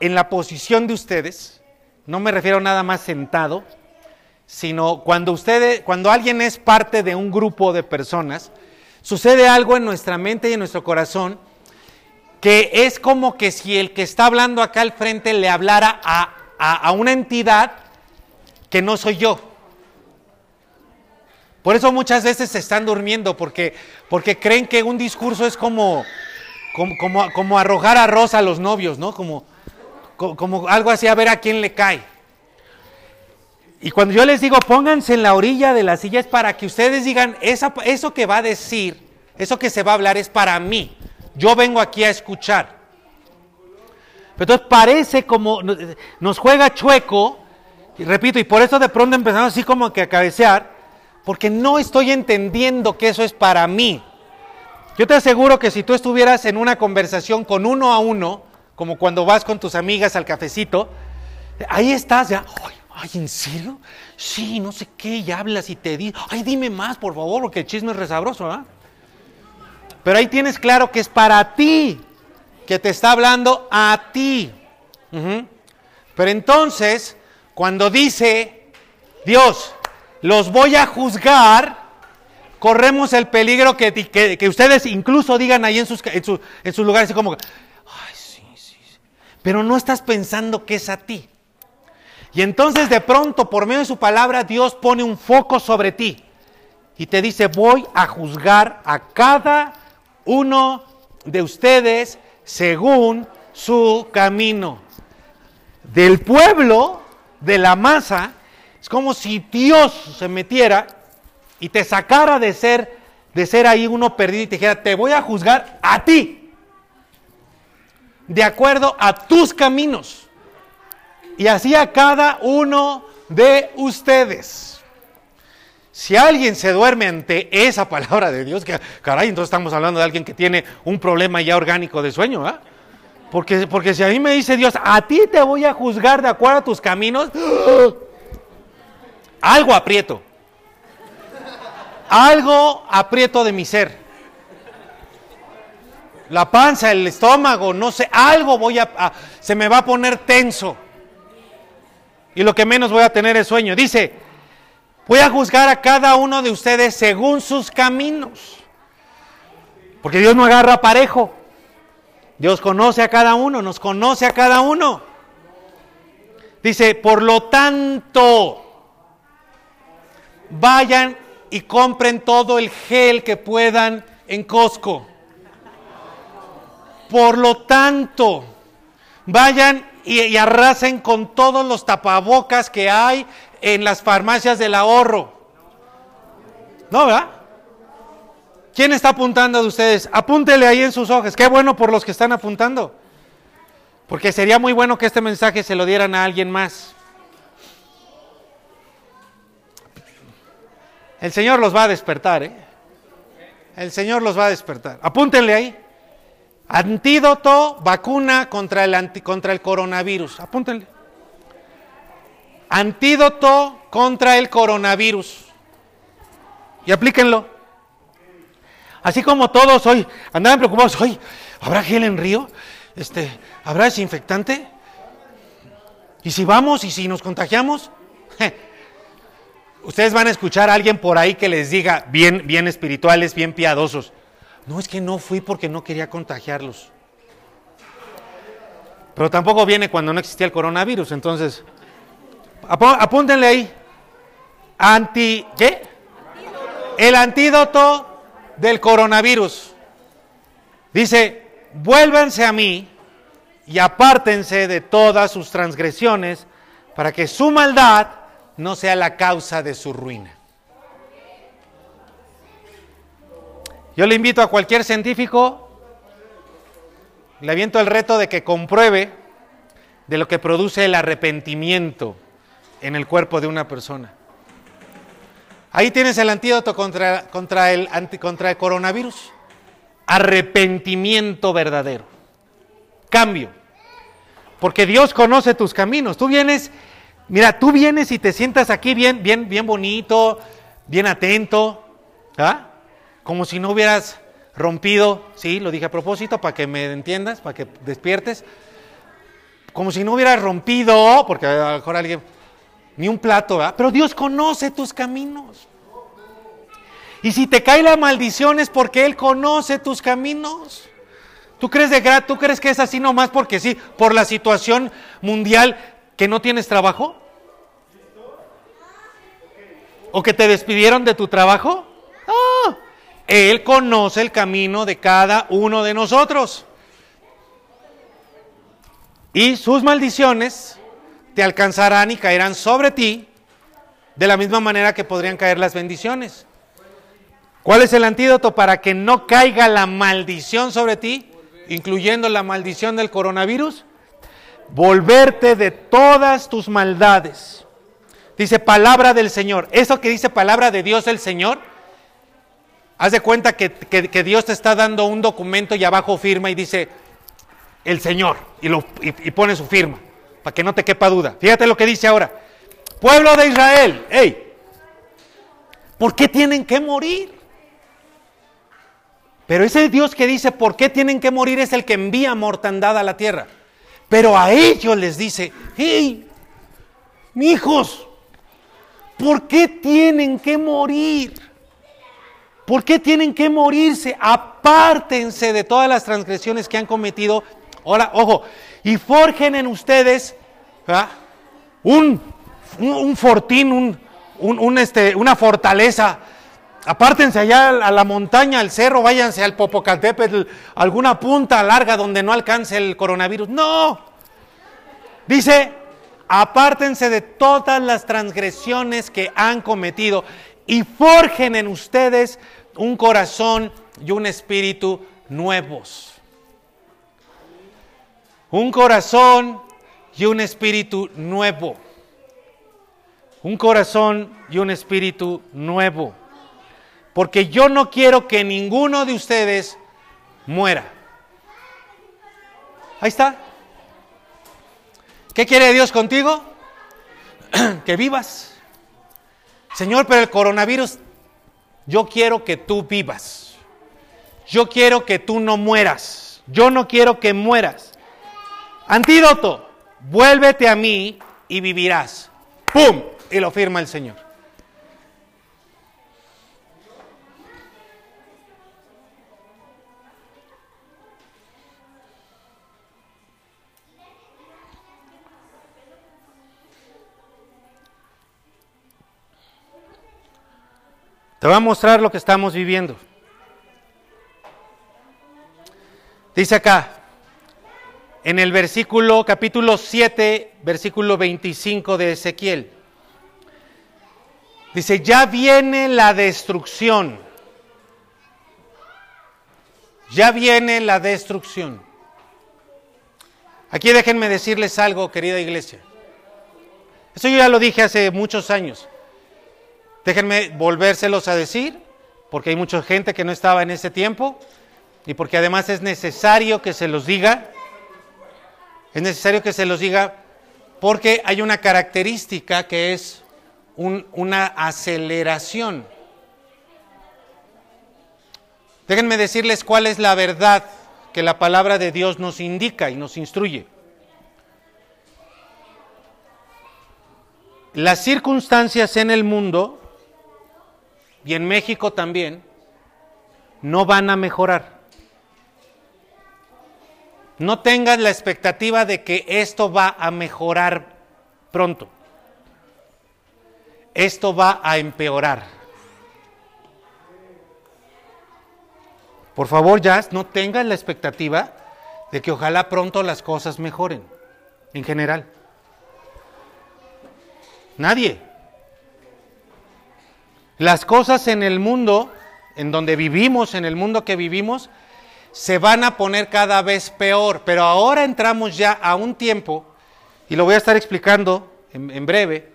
en la posición de ustedes, no me refiero nada más sentado, sino cuando ustedes, cuando alguien es parte de un grupo de personas, sucede algo en nuestra mente y en nuestro corazón que es como que si el que está hablando acá al frente le hablara a, a una entidad que no soy yo. Por eso muchas veces se están durmiendo, porque, porque creen que un discurso es como, como, como, arrojar arroz a los novios, ¿no? Como, como algo así a ver a quién le cae. Y cuando yo les digo, pónganse en la orilla de la silla, es para que ustedes digan, eso que va a decir, eso que se va a hablar es para mí. Yo vengo aquí a escuchar. Entonces parece como, nos juega chueco, y repito, y por eso de pronto empezamos así como que a cabecear, porque no estoy entendiendo que eso es para mí. Yo te aseguro que si tú estuvieras en una conversación con uno a uno, como cuando vas con tus amigas al cafecito, ahí estás ya, ay, ay, ¿en serio? Sí, no sé qué, y hablas y te dices, ay, dime más, por favor, porque el chisme es resabroso, ¿ah? Pero ahí tienes claro que es para ti, que te está hablando a ti. Pero entonces, cuando dice Dios, los voy a juzgar, corremos el peligro que, que, ustedes incluso digan ahí en sus, en, sus lugares, como, ay, sí, sí, pero no estás pensando que es a ti. Y entonces de pronto, por medio de su palabra, Dios pone un foco sobre ti y te dice, voy a juzgar a cada uno de ustedes según su camino. Del pueblo, de la masa, es como si Dios se metiera y te sacara de ser, de ser ahí uno perdido y te dijera, te voy a juzgar a ti, de acuerdo a tus caminos. Y así a cada uno de ustedes. Si alguien se duerme ante esa palabra de Dios, que caray, entonces estamos hablando de alguien que tiene un problema ya orgánico de sueño, ¿ah? Porque, porque si a mí me dice Dios, a ti te voy a juzgar de acuerdo a tus caminos, algo aprieto. Algo aprieto de mi ser. La panza, el estómago, no sé, algo voy a, se me va a poner tenso. Y lo que menos voy a tener es sueño. Dice, voy a juzgar a cada uno de ustedes según sus caminos. Porque Dios no agarra parejo. Dios conoce a cada uno, nos conoce a cada uno. Dice, por lo tanto, vayan y compren todo el gel que puedan en Costco. Por lo tanto, vayan y, arrasen con todos los tapabocas que hay en las farmacias del ahorro. ¿No, verdad? ¿Quién está apuntando de ustedes? Apúntele ahí en sus hojas. Qué bueno por los que están apuntando. Porque sería muy bueno que este mensaje se lo dieran a alguien más. El Señor los va a despertar, ¿eh? El Señor los va a despertar. Apúntenle ahí. Antídoto, vacuna contra el, contra el coronavirus. Apúntenle. Antídoto contra el coronavirus. Y aplíquenlo. Así como todos hoy andaban preocupados, hoy, ¿habrá gel en río? Este, ¿Habrá desinfectante? ¿Y si vamos y si nos contagiamos? Ustedes van a escuchar a alguien por ahí que les diga, bien, bien espirituales, bien piadosos, no es que no fui porque no quería contagiarlos. Pero tampoco viene cuando no existía el coronavirus, entonces, apúntenle ahí. Anti, ¿qué? El antídoto del coronavirus. Dice, vuélvanse a mí y apártense de todas sus transgresiones para que su maldad no sea la causa de su ruina. Yo le invito a cualquier científico, le aviento el reto de que compruebe de lo que produce el arrepentimiento en el cuerpo de una persona. Ahí tienes el antídoto contra, contra, el, contra el coronavirus. Arrepentimiento verdadero. Cambio. Porque Dios conoce tus caminos. Tú vienes Mira, tú vienes y te sientas aquí bien, bien, bien bonito, bien atento. ¿Ah? Como si no hubieras rompido, sí, lo dije a propósito, para que me entiendas, para que despiertes. Como si no hubieras rompido, porque a lo mejor alguien, ni un plato, ¿verdad? Pero Dios conoce tus caminos. Y si te cae la maldición es porque Él conoce tus caminos. ¿Tú crees, de, ¿Tú crees que es así nomás porque sí, por la situación mundial que no tienes trabajo? ¿O que te despidieron de tu trabajo? No. Él conoce el camino de cada uno de nosotros. Y sus maldiciones te alcanzarán y caerán sobre ti de la misma manera que podrían caer las bendiciones. ¿Cuál es el antídoto para que no caiga la maldición sobre ti, incluyendo la maldición del coronavirus? Volverte de todas tus maldades. Dice palabra del Señor. Eso que dice palabra de Dios el Señor, haz de cuenta que, Dios te está dando un documento y abajo firma y dice el Señor y, lo, y pone su firma, para que no te quepa duda. Fíjate lo que dice ahora. Pueblo de Israel, hey, ¿por qué tienen que morir? Pero ese Dios que dice por qué tienen que morir es el que envía mortandad a la tierra. Pero a ellos les dice, hey, hijos, ¿por qué tienen que morir? ¿Por qué tienen que morirse? Apártense de todas las transgresiones que han cometido. Ahora, ojo, y forjen en ustedes un, un, fortín, un, un, este, una fortaleza Apártense allá a la montaña, al cerro, váyanse al Popocatépetl, alguna punta larga donde no alcance el coronavirus. No. Dice, apártense de todas las transgresiones que han cometido y forjen en ustedes un corazón y un espíritu nuevos. Un corazón y un espíritu nuevo. Un corazón y un espíritu nuevo porque yo no quiero que ninguno de ustedes muera. Ahí está. ¿Qué quiere Dios contigo? que vivas. Señor, pero el coronavirus, yo quiero que tú vivas. Yo quiero que tú no mueras. Yo no quiero que mueras. Antídoto, vuélvete a mí y vivirás. ¡Pum! Y lo firma el Señor. Te voy a mostrar lo que estamos viviendo. Dice acá, en el versículo, capítulo 7, versículo 25 de Ezequiel. Dice, ya viene la destrucción. Ya viene la destrucción. Aquí déjenme decirles algo, querida iglesia. Eso yo ya lo dije hace muchos años. Déjenme volvérselos a decir, porque hay mucha gente que no estaba en ese tiempo y porque además es necesario que se los diga. Es necesario que se los diga porque hay una característica que es una aceleración. Déjenme decirles cuál es la verdad que la palabra de Dios nos indica y nos instruye. Las circunstancias en el mundo y en México también, no van a mejorar. No tengas la expectativa de que esto va a mejorar pronto. Esto va a empeorar. Por favor, ya no tengas la expectativa de que ojalá pronto las cosas mejoren, en general. Nadie. Las cosas en el mundo, en donde vivimos, en el mundo que vivimos, se van a poner cada vez peor. Pero ahora entramos ya a un tiempo, y lo voy a estar explicando en, breve,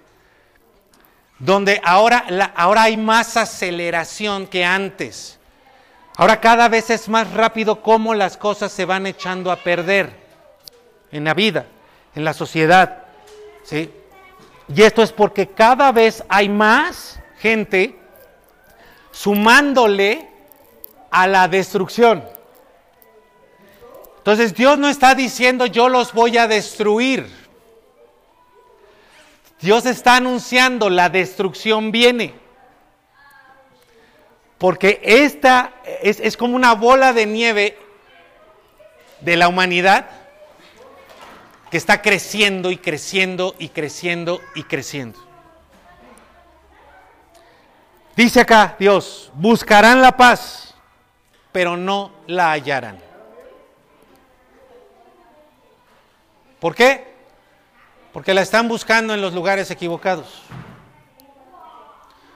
donde ahora, ahora hay más aceleración que antes. Ahora cada vez es más rápido cómo las cosas se van echando a perder en la vida, en la sociedad. ¿sí? Y esto es porque cada vez hay más gente sumándole a la destrucción. Entonces Dios no está diciendo yo los voy a destruir. Dios está anunciando la destrucción viene. Porque esta es, es como una bola de nieve de la humanidad que está creciendo y creciendo y creciendo y creciendo. Dice acá Dios, buscarán la paz, pero no la hallarán. ¿Por qué? Porque la están buscando en los lugares equivocados.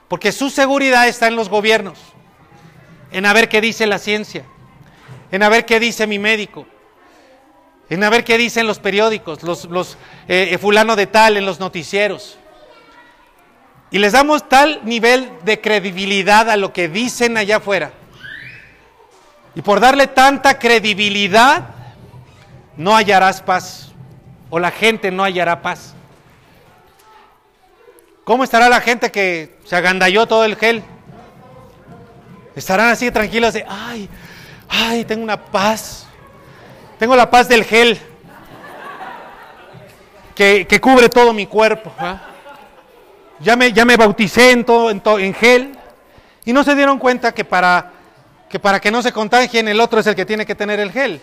Porque su seguridad está en los gobiernos, en a ver qué dice la ciencia, en a ver qué dice mi médico, en a ver qué dicen los periódicos, los, eh, eh, fulano de tal en los noticieros. Y les damos tal nivel de credibilidad a lo que dicen allá afuera. Y por darle tanta credibilidad, no hallarás paz. O la gente no hallará paz. ¿Cómo estará la gente que se agandalló todo el gel? Estarán así tranquilos de, ay, ay, tengo una paz. Tengo la paz del gel que, cubre todo mi cuerpo. Ya, me, ya me bauticé en, todo, en, gel y no se dieron cuenta que para, que para que no se contagien el otro es el que tiene que tener el gel.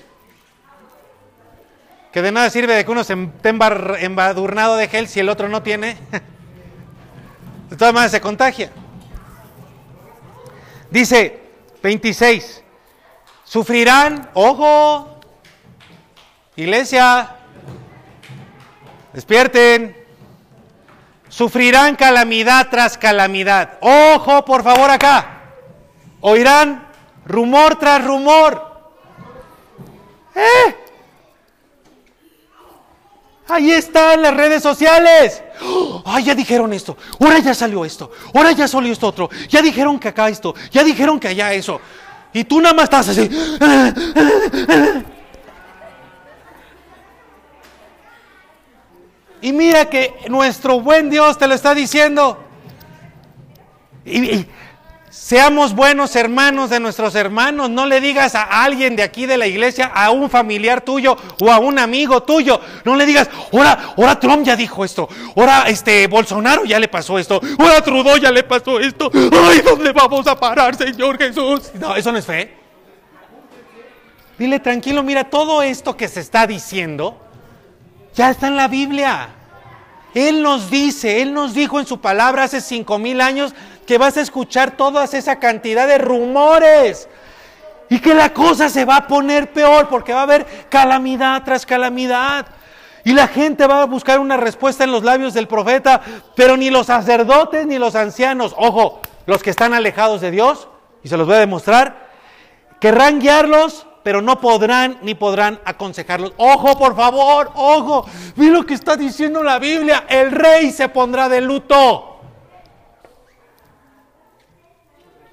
Que de nada sirve de que uno se esté embadurnado de gel si el otro no tiene. De todas maneras se contagia. Dice 26, sufrirán, ojo, Iglesia, despierten. Sufrirán calamidad tras calamidad. Ojo, por favor, acá. Oirán rumor tras rumor. ¿Eh? Ahí está en las redes sociales. Ay, ya dijeron esto. Ahora ya salió esto. Ahora ya salió esto otro. Ya dijeron que acá esto. Ya dijeron que allá eso. Y tú nada más estás así. Y mira que nuestro buen Dios te lo está diciendo. Y, seamos buenos hermanos de nuestros hermanos. No le digas a alguien de aquí de la iglesia, a un familiar tuyo o a un amigo tuyo. No le digas, ahora, ahora Trump ya dijo esto. Ahora este Bolsonaro ya le pasó esto. Ahora Trudeau ya le pasó esto. Ay, ¿dónde vamos a parar, Señor Jesús? No, eso no es fe. Dile tranquilo, mira, todo esto que se está diciendo ya está en la Biblia. Él nos dice, Él nos dijo en su palabra hace cinco mil años que vas a escuchar toda esa cantidad de rumores y que la cosa se va a poner peor porque va a haber calamidad tras calamidad. Y la gente va a buscar una respuesta en los labios del profeta, pero ni los sacerdotes ni los ancianos, ojo, los que están alejados de Dios, y se los voy a demostrar, querrán guiarlos pero no podrán ni podrán aconsejarlos. Ojo, por favor, ojo. Vi lo que está diciendo la Biblia. El rey se pondrá de luto.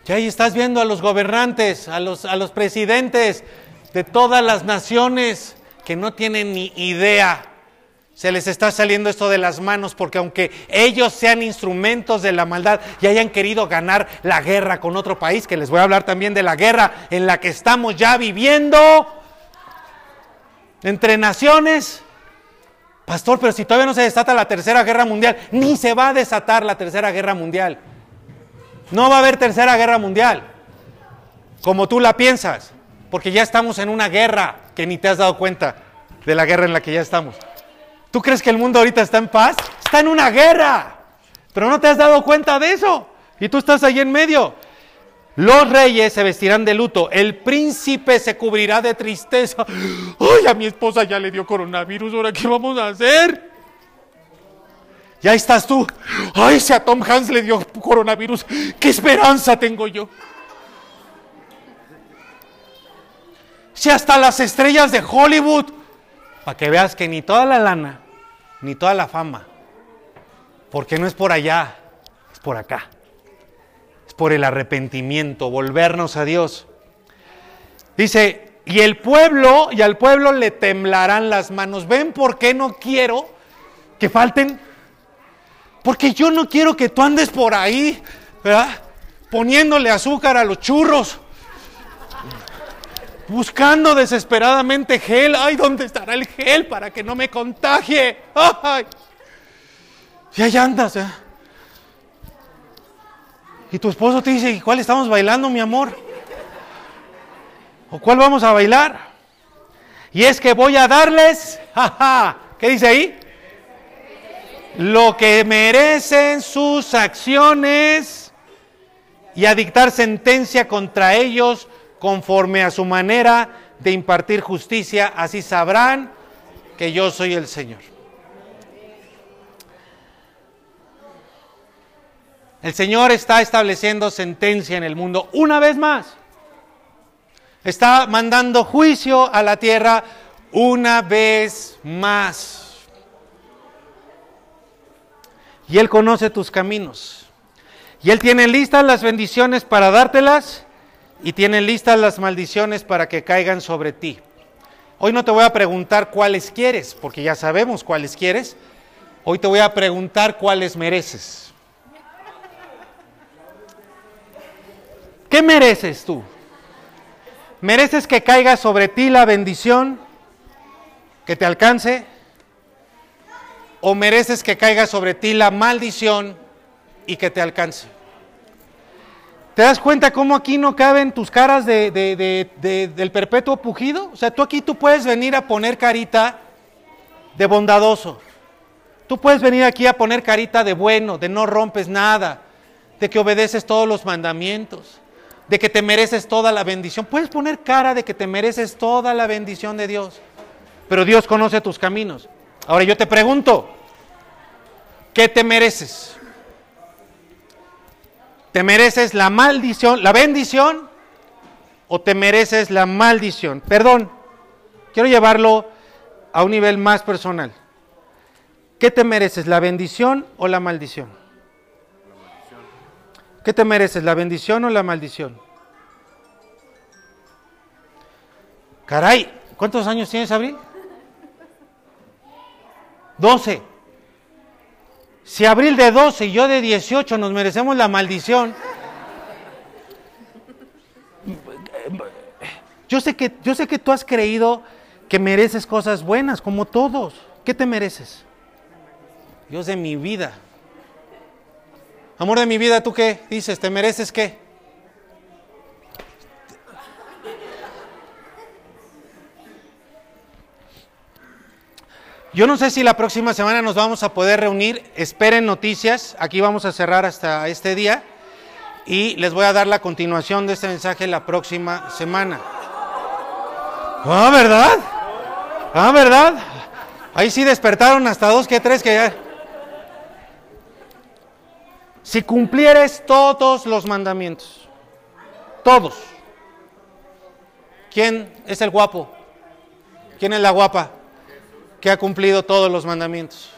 Y ahí estás viendo a los gobernantes, a los, a los presidentes de todas las naciones que no tienen ni idea se les está saliendo esto de las manos porque aunque ellos sean instrumentos de la maldad y hayan querido ganar la guerra con otro país, que les voy a hablar también de la guerra en la que estamos ya viviendo entre naciones. Pastor, pero si todavía no se desata la tercera guerra mundial, ni se va a desatar la tercera guerra mundial. No va a haber tercera guerra mundial, como tú la piensas, porque ya estamos en una guerra que ni te has dado cuenta de la guerra en la que ya estamos. ¿Tú crees que el mundo ahorita está en paz? Está en una guerra. Pero no te has dado cuenta de eso. Y tú estás ahí en medio. Los reyes se vestirán de luto, el príncipe se cubrirá de tristeza. Ay, a mi esposa ya le dio coronavirus, ¿ahora qué vamos a hacer? Ya estás tú. Ay, si a Tom Hanks le dio coronavirus, ¿qué esperanza tengo yo? Si hasta las estrellas de Hollywood, para que veas que ni toda la lana, ni toda la fama. Porque no es por allá, es por acá. Es por el arrepentimiento, volvernos a Dios. Dice, y el pueblo, y al pueblo le temblarán las manos. ¿Ven por qué no quiero que falten? Porque yo no quiero que tú andes por ahí, ¿verdad? poniéndole azúcar a los churros, buscando desesperadamente gel. Ay, ¿dónde estará el gel para que no me contagie? Ay. Y ahí andas, ¿eh? Y tu esposo te dice, ¿cuál estamos bailando, mi amor? ¿O cuál vamos a bailar? Y es que voy a darles, jaja, ¿qué dice ahí? Lo que merecen sus acciones y a dictar sentencia contra ellos conforme a su manera de impartir justicia. Así sabrán que yo soy el Señor. El Señor está estableciendo sentencia en el mundo una vez más. Está mandando juicio a la tierra una vez más. Y Él conoce tus caminos. Y Él tiene listas las bendiciones para dártelas y tiene listas las maldiciones para que caigan sobre ti. Hoy no te voy a preguntar cuáles quieres, porque ya sabemos cuáles quieres. Hoy te voy a preguntar cuáles mereces. ¿Qué mereces tú? ¿Mereces que caiga sobre ti la bendición que te alcance? ¿O mereces que caiga sobre ti la maldición y que te alcance? ¿Te das cuenta cómo aquí no caben tus caras del perpetuo pujido? O sea, tú aquí tú puedes venir a poner carita de bondadoso. Tú puedes venir aquí a poner carita de bueno, de no rompes nada, de que obedeces todos los mandamientos de que te mereces toda la bendición. Puedes poner cara de que te mereces toda la bendición de Dios, pero Dios conoce tus caminos. Ahora yo te pregunto, ¿qué te mereces? ¿Te mereces la maldición, la bendición o te mereces la maldición? Perdón, quiero llevarlo a un nivel más personal. ¿Qué te mereces, la bendición o la maldición? ¿Qué te mereces, la bendición o la maldición? Caray, ¿cuántos años tienes, Abril? 12. Si Abril de 12 y yo de 18 nos merecemos la maldición, yo sé que, yo sé que tú has creído que mereces cosas buenas, como todos. ¿Qué te mereces? Dios de mi vida. Amor de mi vida, ¿tú qué dices? ¿Te mereces qué? Yo no sé si la próxima semana nos vamos a poder reunir. Esperen noticias. Aquí vamos a cerrar hasta este día. Y les voy a dar la continuación de este mensaje la próxima semana. Ah, ¿verdad? Ah, ¿verdad? Ahí sí despertaron hasta dos que tres que ya. Si cumplieres todos los mandamientos, todos. ¿Quién es el guapo? ¿Quién es la guapa que ha cumplido todos los mandamientos?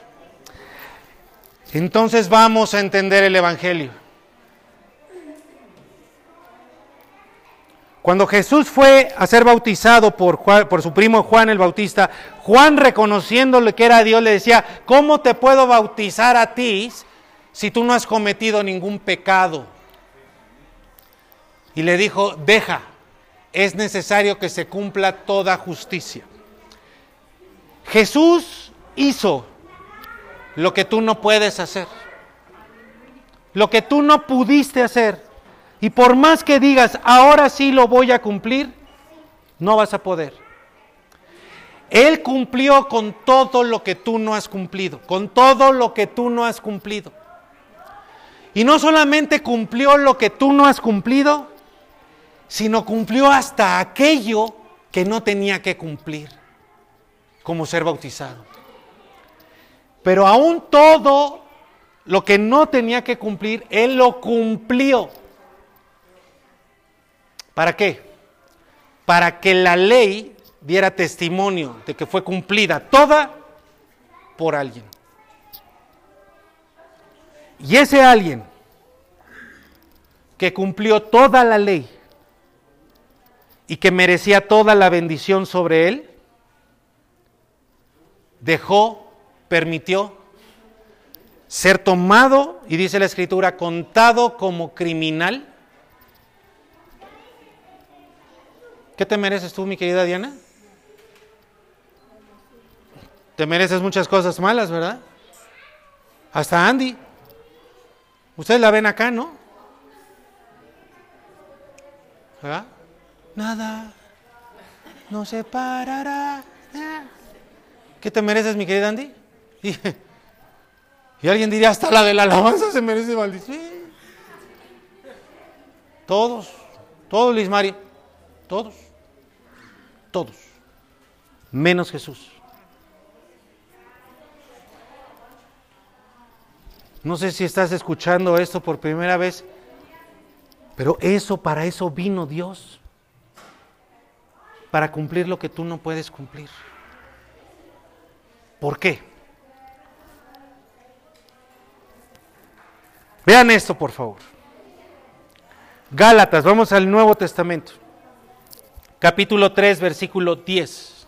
Entonces vamos a entender el Evangelio. Cuando Jesús fue a ser bautizado por, por su primo Juan el Bautista, Juan reconociéndole que era Dios le decía, ¿cómo te puedo bautizar a ti si tú no has cometido ningún pecado? Y le dijo, deja, es necesario que se cumpla toda justicia. Jesús hizo lo que tú no puedes hacer, lo que tú no pudiste hacer. Y por más que digas, ahora sí lo voy a cumplir, no vas a poder. Él cumplió con todo lo que tú no has cumplido, con todo lo que tú no has cumplido. Y no solamente cumplió lo que tú no has cumplido, sino cumplió hasta aquello que no tenía que cumplir, como ser bautizado. Pero aún todo lo que no tenía que cumplir, Él lo cumplió. ¿Para qué? Para que la ley diera testimonio de que fue cumplida toda por alguien. Y ese alguien que cumplió toda la ley y que merecía toda la bendición sobre él, dejó, permitió ser tomado, y dice la escritura, contado como criminal. ¿Qué te mereces tú, mi querida Diana? Te mereces muchas cosas malas, ¿verdad? Hasta Andy. Ustedes la ven acá, ¿no? ¿Verdad? Nada nos separará. ¿Qué te mereces, mi querida Andy? Y, alguien diría, hasta la de la alabanza se merece maldición. Todos, todos, Liz Mari, todos, todos, menos Jesús. No sé si estás escuchando esto por primera vez, pero eso, para eso vino Dios, para cumplir lo que tú no puedes cumplir. ¿Por qué? Vean esto, por favor. Gálatas, vamos al Nuevo Testamento. Capítulo 3, versículo 10.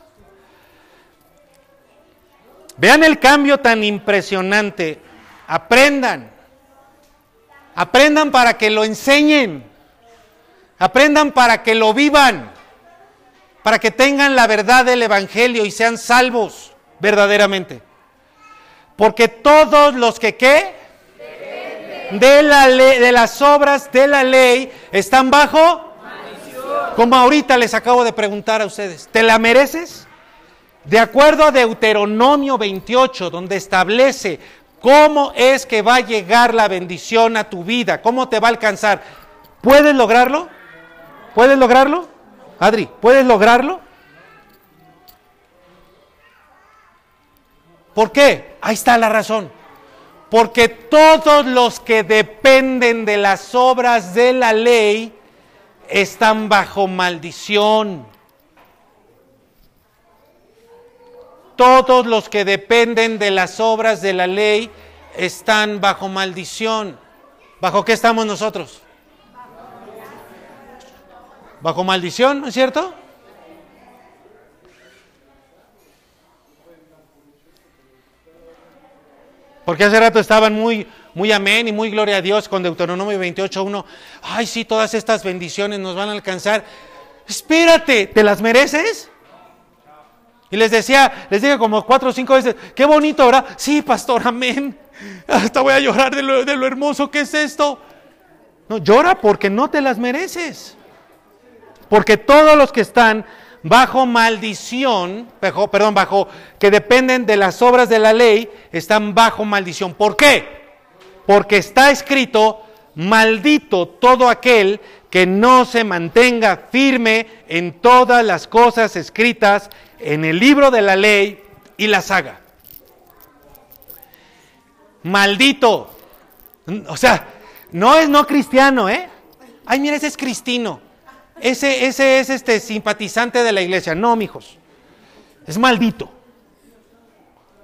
Vean el cambio tan impresionante Aprendan. Aprendan para que lo enseñen. Aprendan para que lo vivan. Para que tengan la verdad del Evangelio y sean salvos verdaderamente. Porque todos los que qué? De, la de las obras de la ley están bajo. Como ahorita les acabo de preguntar a ustedes. ¿Te la mereces? De acuerdo a Deuteronomio 28, donde establece ¿Cómo es que va a llegar la bendición a tu vida? ¿Cómo te va a alcanzar? ¿Puedes lograrlo? ¿Puedes lograrlo? Adri, ¿puedes lograrlo? ¿Por qué? Ahí está la razón. Porque todos los que dependen de las obras de la ley están bajo maldición. todos los que dependen de las obras de la ley están bajo maldición. ¿Bajo qué estamos nosotros? Bajo maldición, ¿no es cierto? Porque hace rato estaban muy, muy amén y muy gloria a Dios con Deuteronomio 28.1. Ay, sí, todas estas bendiciones nos van a alcanzar. Espérate, ¿te las mereces? Y les decía, les dije como cuatro o cinco veces, qué bonito, ¿verdad? Sí, pastor, amén. Hasta voy a llorar de lo, de lo hermoso que es esto. No, llora porque no te las mereces. Porque todos los que están bajo maldición, perdón, bajo, que dependen de las obras de la ley, están bajo maldición. ¿Por qué? Porque está escrito, maldito todo aquel que no se mantenga firme en todas las cosas escritas en el libro de la ley y la saga. Maldito. O sea, no es no cristiano, ¿eh? Ay, mira, ese es cristino. Ese, ese es este simpatizante de la iglesia. No, mijos. Es maldito.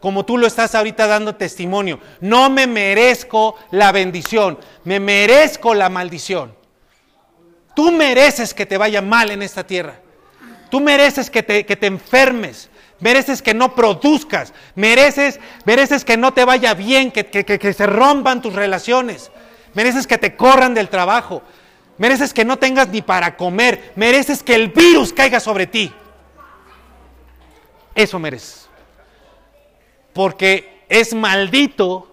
Como tú lo estás ahorita dando testimonio. No me merezco la bendición. Me merezco la maldición. Tú mereces que te vaya mal en esta tierra. Tú mereces que te, que te enfermes, mereces que no produzcas, mereces, mereces que no te vaya bien, que, que, se rompan tus relaciones, mereces que te corran del trabajo, mereces que no tengas ni para comer, mereces que el virus caiga sobre ti. Eso mereces. Porque es maldito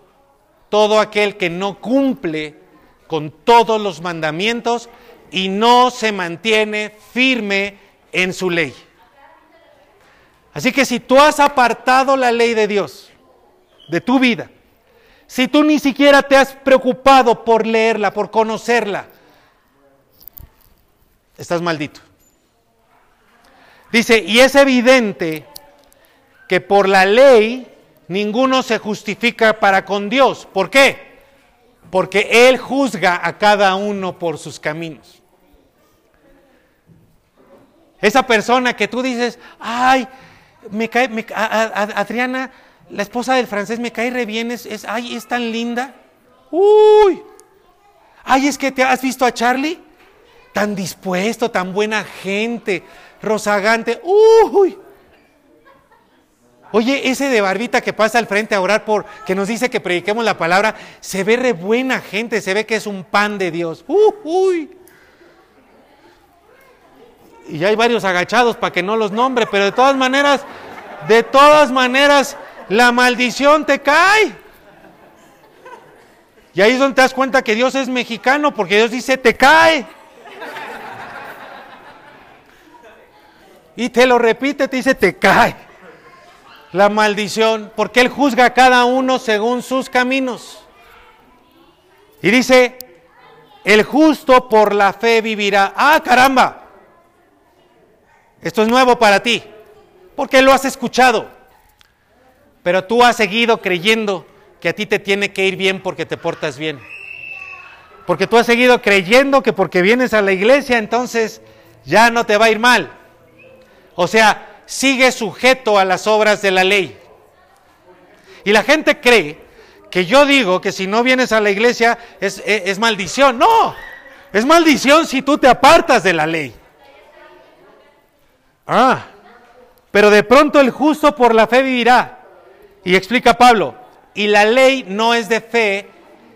todo aquel que no cumple con todos los mandamientos y no se mantiene firme en su ley. Así que si tú has apartado la ley de Dios de tu vida, si tú ni siquiera te has preocupado por leerla, por conocerla, estás maldito. Dice, y es evidente que por la ley ninguno se justifica para con Dios. ¿Por qué? Porque Él juzga a cada uno por sus caminos. Esa persona que tú dices, ay, me cae, Adriana, la esposa del francés, me cae re bien, es, ay, es tan linda. Uy, ay, es que te has visto a Charlie, tan dispuesto, tan buena gente, rozagante. Uy, Oye, ese de barbita que pasa al frente a orar por, que nos dice que prediquemos la palabra, se ve re buena gente, se ve que es un pan de Dios. Uy, Y hay varios agachados para que no los nombre, pero de todas maneras, de todas maneras, la maldición te cae. Y ahí es donde te das cuenta que Dios es mexicano, porque Dios dice, te cae. Y te lo repite, te dice, te cae. La maldición, porque Él juzga a cada uno según sus caminos. Y dice, el justo por la fe vivirá. Ah, caramba. Esto es nuevo para ti, porque lo has escuchado. Pero tú has seguido creyendo que a ti te tiene que ir bien porque te portas bien. Porque tú has seguido creyendo que porque vienes a la iglesia entonces ya no te va a ir mal. O sea, sigue sujeto a las obras de la ley. Y la gente cree que yo digo que si no vienes a la iglesia es, es, maldición. No, es maldición si tú te apartas de la ley. Ah, pero de pronto el justo por la fe vivirá. Y explica Pablo, y la ley no es de fe,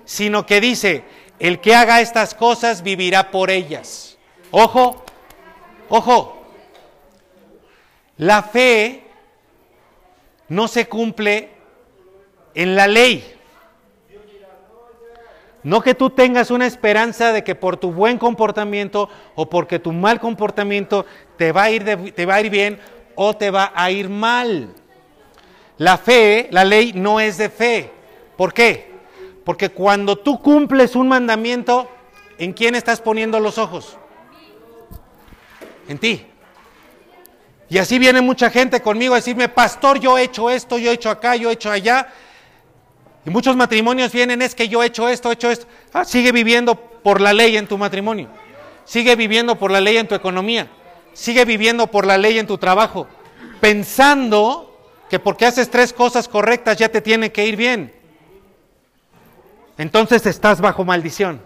sino que dice, el que haga estas cosas vivirá por ellas. Ojo, ojo, la fe no se cumple en la ley. No que tú tengas una esperanza de que por tu buen comportamiento o porque tu mal comportamiento te va a ir, te va a ir bien o te va a ir mal. La fe, la ley no es de fe. ¿Por qué? Porque cuando tú cumples un mandamiento, ¿en quién estás poniendo los ojos? En ti. Y así viene mucha gente conmigo a decirme, pastor, yo he hecho esto, yo he hecho acá, yo he hecho allá. Y muchos matrimonios vienen, es que yo he hecho esto, he hecho esto. Ah, sigue viviendo por la ley en tu matrimonio. Sigue viviendo por la ley en tu economía. Sigue viviendo por la ley en tu trabajo. Pensando que porque haces tres cosas correctas ya te tiene que ir bien. Entonces estás bajo maldición.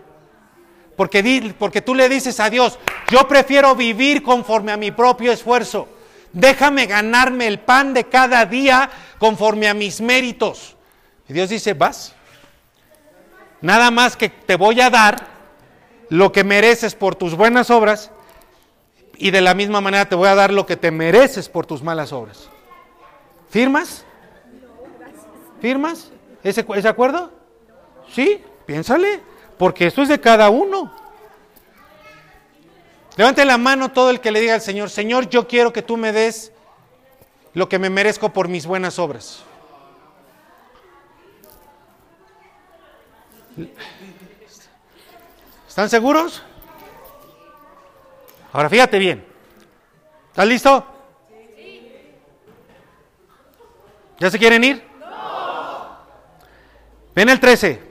Porque, porque tú le dices a Dios, yo prefiero vivir conforme a mi propio esfuerzo. Déjame ganarme el pan de cada día conforme a mis méritos. Y Dios dice, vas. Nada más que te voy a dar lo que mereces por tus buenas obras y de la misma manera te voy a dar lo que te mereces por tus malas obras. ¿Firmas? ¿Firmas? ¿Ese, ¿Ese acuerdo? Sí, piénsale, porque esto es de cada uno. Levante la mano todo el que le diga al Señor, Señor, yo quiero que tú me des lo que me merezco por mis buenas obras. ¿Están seguros? Ahora fíjate bien. ¿Estás listo? ¿Ya se quieren ir? Ven el 13.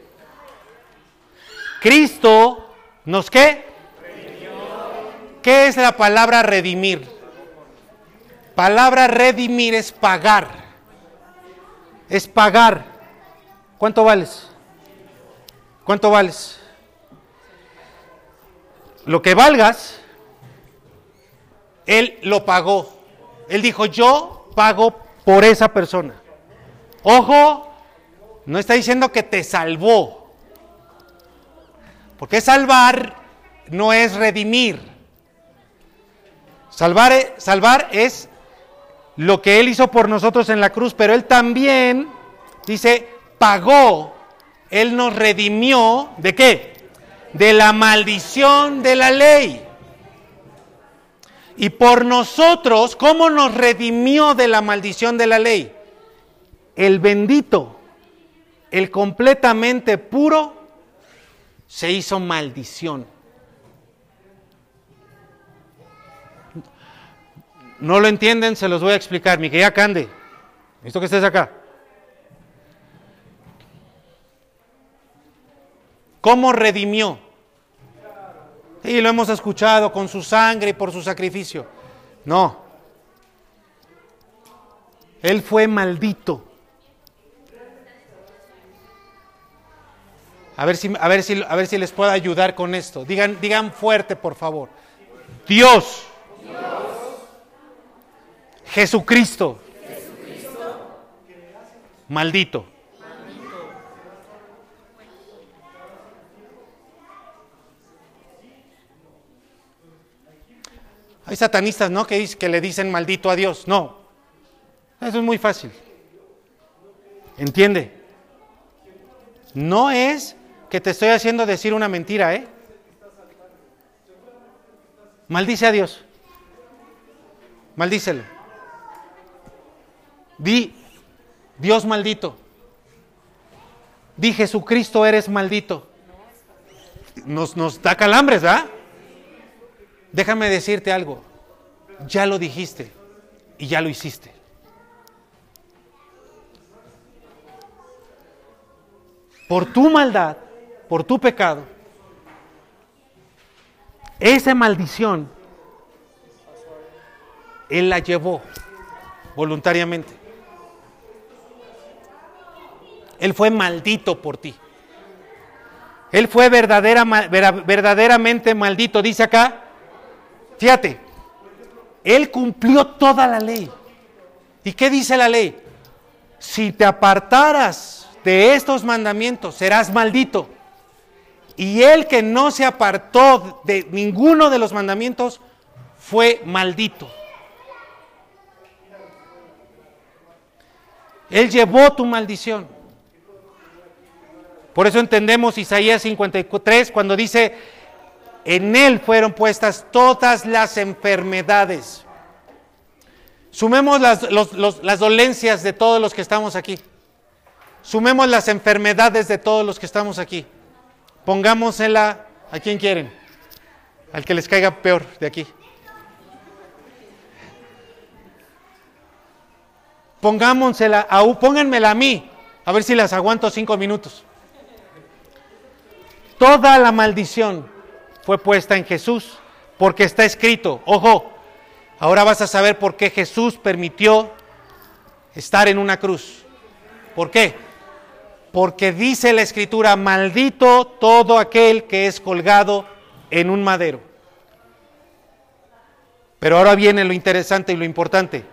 Cristo nos qué? ¿Qué es la palabra redimir? Palabra redimir es pagar. Es pagar. ¿Cuánto vales? ¿Cuánto vales? Lo que valgas, Él lo pagó. Él dijo, yo pago por esa persona. Ojo, no está diciendo que te salvó. Porque salvar no es redimir. Salvar, salvar es lo que Él hizo por nosotros en la cruz, pero Él también, dice, pagó él nos redimió de qué? De la maldición de la ley. Y por nosotros, ¿cómo nos redimió de la maldición de la ley? El bendito, el completamente puro, se hizo maldición. No lo entienden, se los voy a explicar. Mi querida Cande, ¿visto que estés acá? ¿Cómo redimió? Y lo hemos escuchado con su sangre y por su sacrificio. No. Él fue maldito. A ver si, a ver si, a ver si les puedo ayudar con esto. Digan, digan fuerte, por favor. Dios. Jesucristo. Maldito. Hay satanistas, ¿no? Que, que le dicen maldito a Dios. No. Eso es muy fácil. ¿Entiende? No es que te estoy haciendo decir una mentira, ¿eh? Maldice a Dios. Maldícelo. Di, Dios maldito. Di, Jesucristo eres maldito. Nos, nos da calambres, ¿verdad? Déjame decirte algo. Ya lo dijiste y ya lo hiciste. Por tu maldad, por tu pecado, esa maldición Él la llevó voluntariamente. Él fue maldito por ti. Él fue verdadera, verdaderamente maldito. Dice acá, fíjate, Él cumplió toda la ley. ¿Y qué dice la ley? Si te apartaras de estos mandamientos, serás maldito. Y el que no se apartó de ninguno de los mandamientos fue maldito. Él llevó tu maldición. Por eso entendemos Isaías 53 cuando dice, en Él fueron puestas todas las enfermedades. Sumemos las, dolencias de todos los que estamos aquí. Sumemos las enfermedades de todos los que estamos aquí. Pongámosela a quien quieren, al que les caiga peor de aquí. Pongámosela, a, pónganmela a mí, a ver si las aguanto cinco minutos. Toda la maldición fue puesta en Jesús, porque está escrito, ojo, ahora vas a saber por qué Jesús permitió estar en una cruz. ¿Por qué? porque dice la escritura, maldito todo aquel que es colgado en un madero. Pero ahora viene lo interesante y lo importante.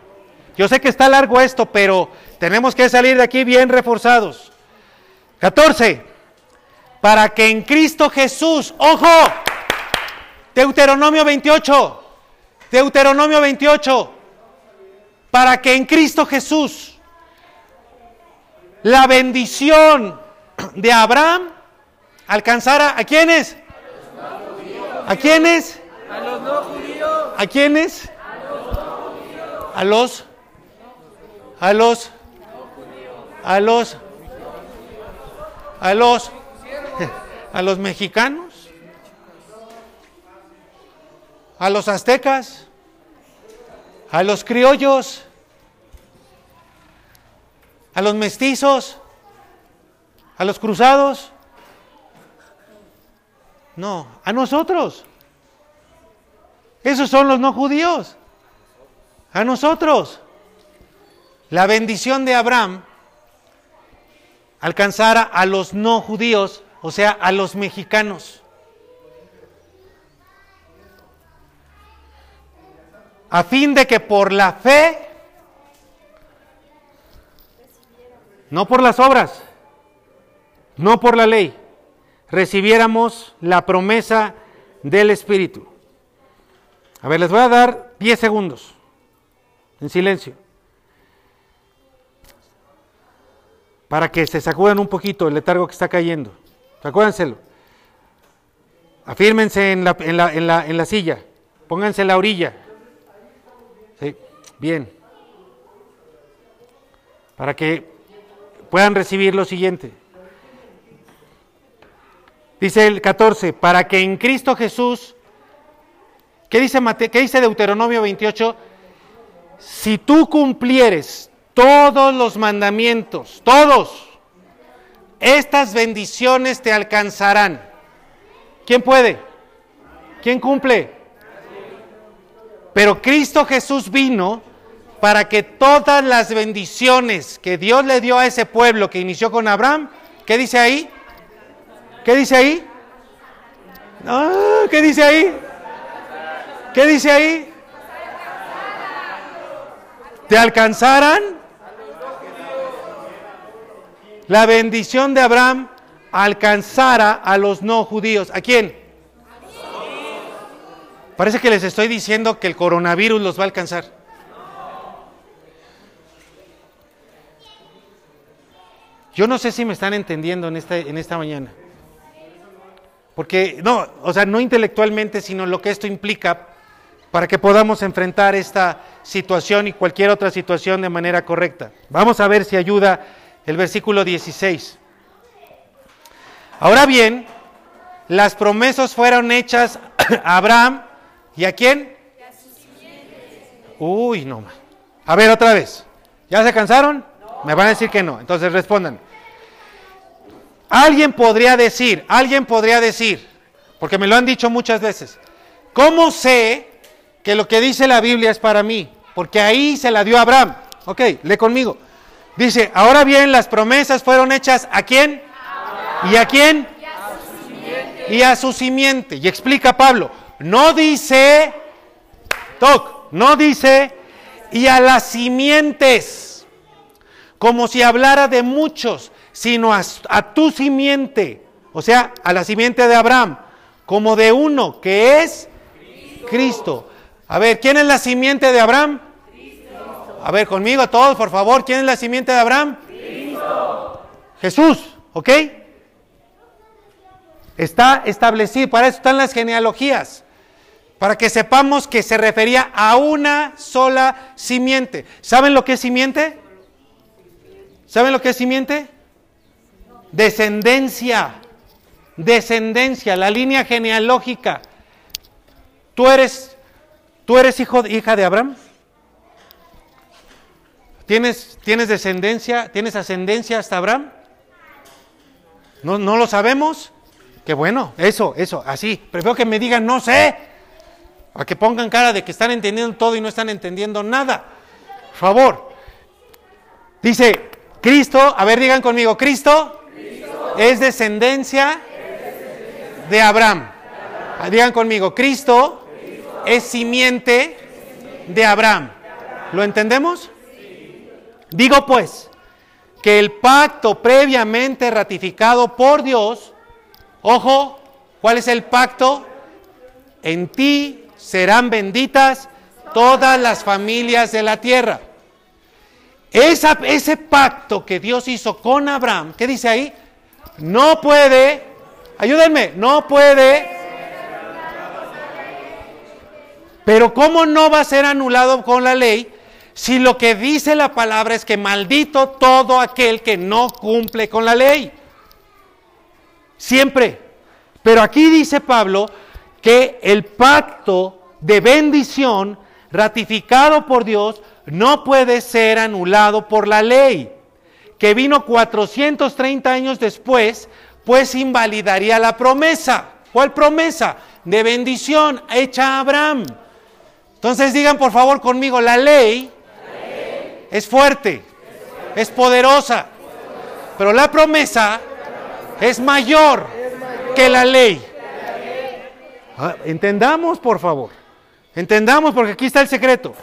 Yo sé que está largo esto, pero tenemos que salir de aquí bien reforzados. 14. Para que en Cristo Jesús, ojo, Deuteronomio 28, Deuteronomio 28, para que en Cristo Jesús la bendición de Abraham alcanzara a quiénes? ¿A quiénes? A los no judíos. ¿A quiénes? A los a los a los a los a los mexicanos a los aztecas a los criollos a los mestizos, a los cruzados. No, a nosotros. Esos son los no judíos. A nosotros. La bendición de Abraham alcanzara a los no judíos, o sea, a los mexicanos. A fin de que por la fe no por las obras, no por la ley, recibiéramos la promesa del Espíritu. A ver, les voy a dar 10 segundos en silencio para que se sacudan un poquito el letargo que está cayendo. Sacúdanselo. Afírmense en la, en la, en la, en la silla. Pónganse en la orilla. Sí, bien. Para que puedan recibir lo siguiente. Dice el 14, para que en Cristo Jesús, ¿qué dice, ¿qué dice Deuteronomio 28? Si tú cumplieres todos los mandamientos, todos, estas bendiciones te alcanzarán. ¿Quién puede? ¿Quién cumple? Pero Cristo Jesús vino para que todas las bendiciones que Dios le dio a ese pueblo que inició con Abraham, ¿qué dice ahí? ¿Qué dice ahí? ¿Qué dice ahí? ¿Qué dice ahí? ¿Te alcanzaran? La bendición de Abraham alcanzara a los no judíos. ¿A quién? Parece que les estoy diciendo que el coronavirus los va a alcanzar. Yo no sé si me están entendiendo en esta, en esta mañana. Porque, no, o sea, no intelectualmente, sino lo que esto implica para que podamos enfrentar esta situación y cualquier otra situación de manera correcta. Vamos a ver si ayuda el versículo 16. Ahora bien, las promesas fueron hechas a Abraham y a quién? Uy, no. A ver, otra vez. ¿Ya se cansaron? Me van a decir que no. Entonces respondan. Alguien podría decir, alguien podría decir, porque me lo han dicho muchas veces, ¿cómo sé que lo que dice la Biblia es para mí? Porque ahí se la dio a Abraham. Ok, lee conmigo. Dice, ahora bien, las promesas fueron hechas a quién? ¿Y a quién? Y a su simiente. Y explica Pablo, no dice, toc, no dice, y a las simientes, como si hablara de muchos, sino a, tu simiente, o sea, a la simiente de Abraham, como de uno que es. Cristo. A ver, ¿quién es la simiente de Abraham? A ver, conmigo todos, por favor, ¿quién es la simiente de Abraham? Cristo. Jesús, ¿ok? Está establecido, para eso están las genealogías, para que sepamos que se refería a una sola simiente. ¿Saben lo que es simiente? ¿Saben lo que es simiente? Descendencia, descendencia, la línea genealógica. ¿Tú eres, tú eres hijo, hija de Abraham? ¿Tienes, ¿Tienes descendencia, tienes ascendencia hasta Abraham? ¿No, no lo sabemos? Qué bueno, eso, eso, así. Prefiero que me digan no sé, a que pongan cara de que están entendiendo todo y no están entendiendo nada. Por favor. Dice, Cristo, a ver, digan conmigo, Cristo, es, descendencia es descendencia de Abraham. De Abraham. Digan conmigo, Cristo, Cristo es simiente de Abraham. ¿Lo entendemos? Digo pues que el pacto previamente ratificado por Dios Ojo, ¿cuál es el pacto? En ti serán benditas todas las familias de la tierra. Esa, ese pacto que Dios hizo con Abraham, ¿qué dice ahí? No puede, ayúdenme, no puede. Pero ¿cómo no va a ser anulado con la ley si lo que dice la palabra es que maldito todo aquel que no cumple con la ley? Siempre. Pero aquí dice Pablo que el pacto de bendición ratificado por Dios no puede ser anulado por la ley, que vino 430 años después, pues invalidaría la promesa. ¿Cuál promesa? De bendición hecha a Abraham. Entonces digan por favor conmigo, la ley, es, fuerte, es poderosa, pero la promesa es mayor que la ley. Ah, entendamos, por favor. Entendamos, porque aquí está el secreto.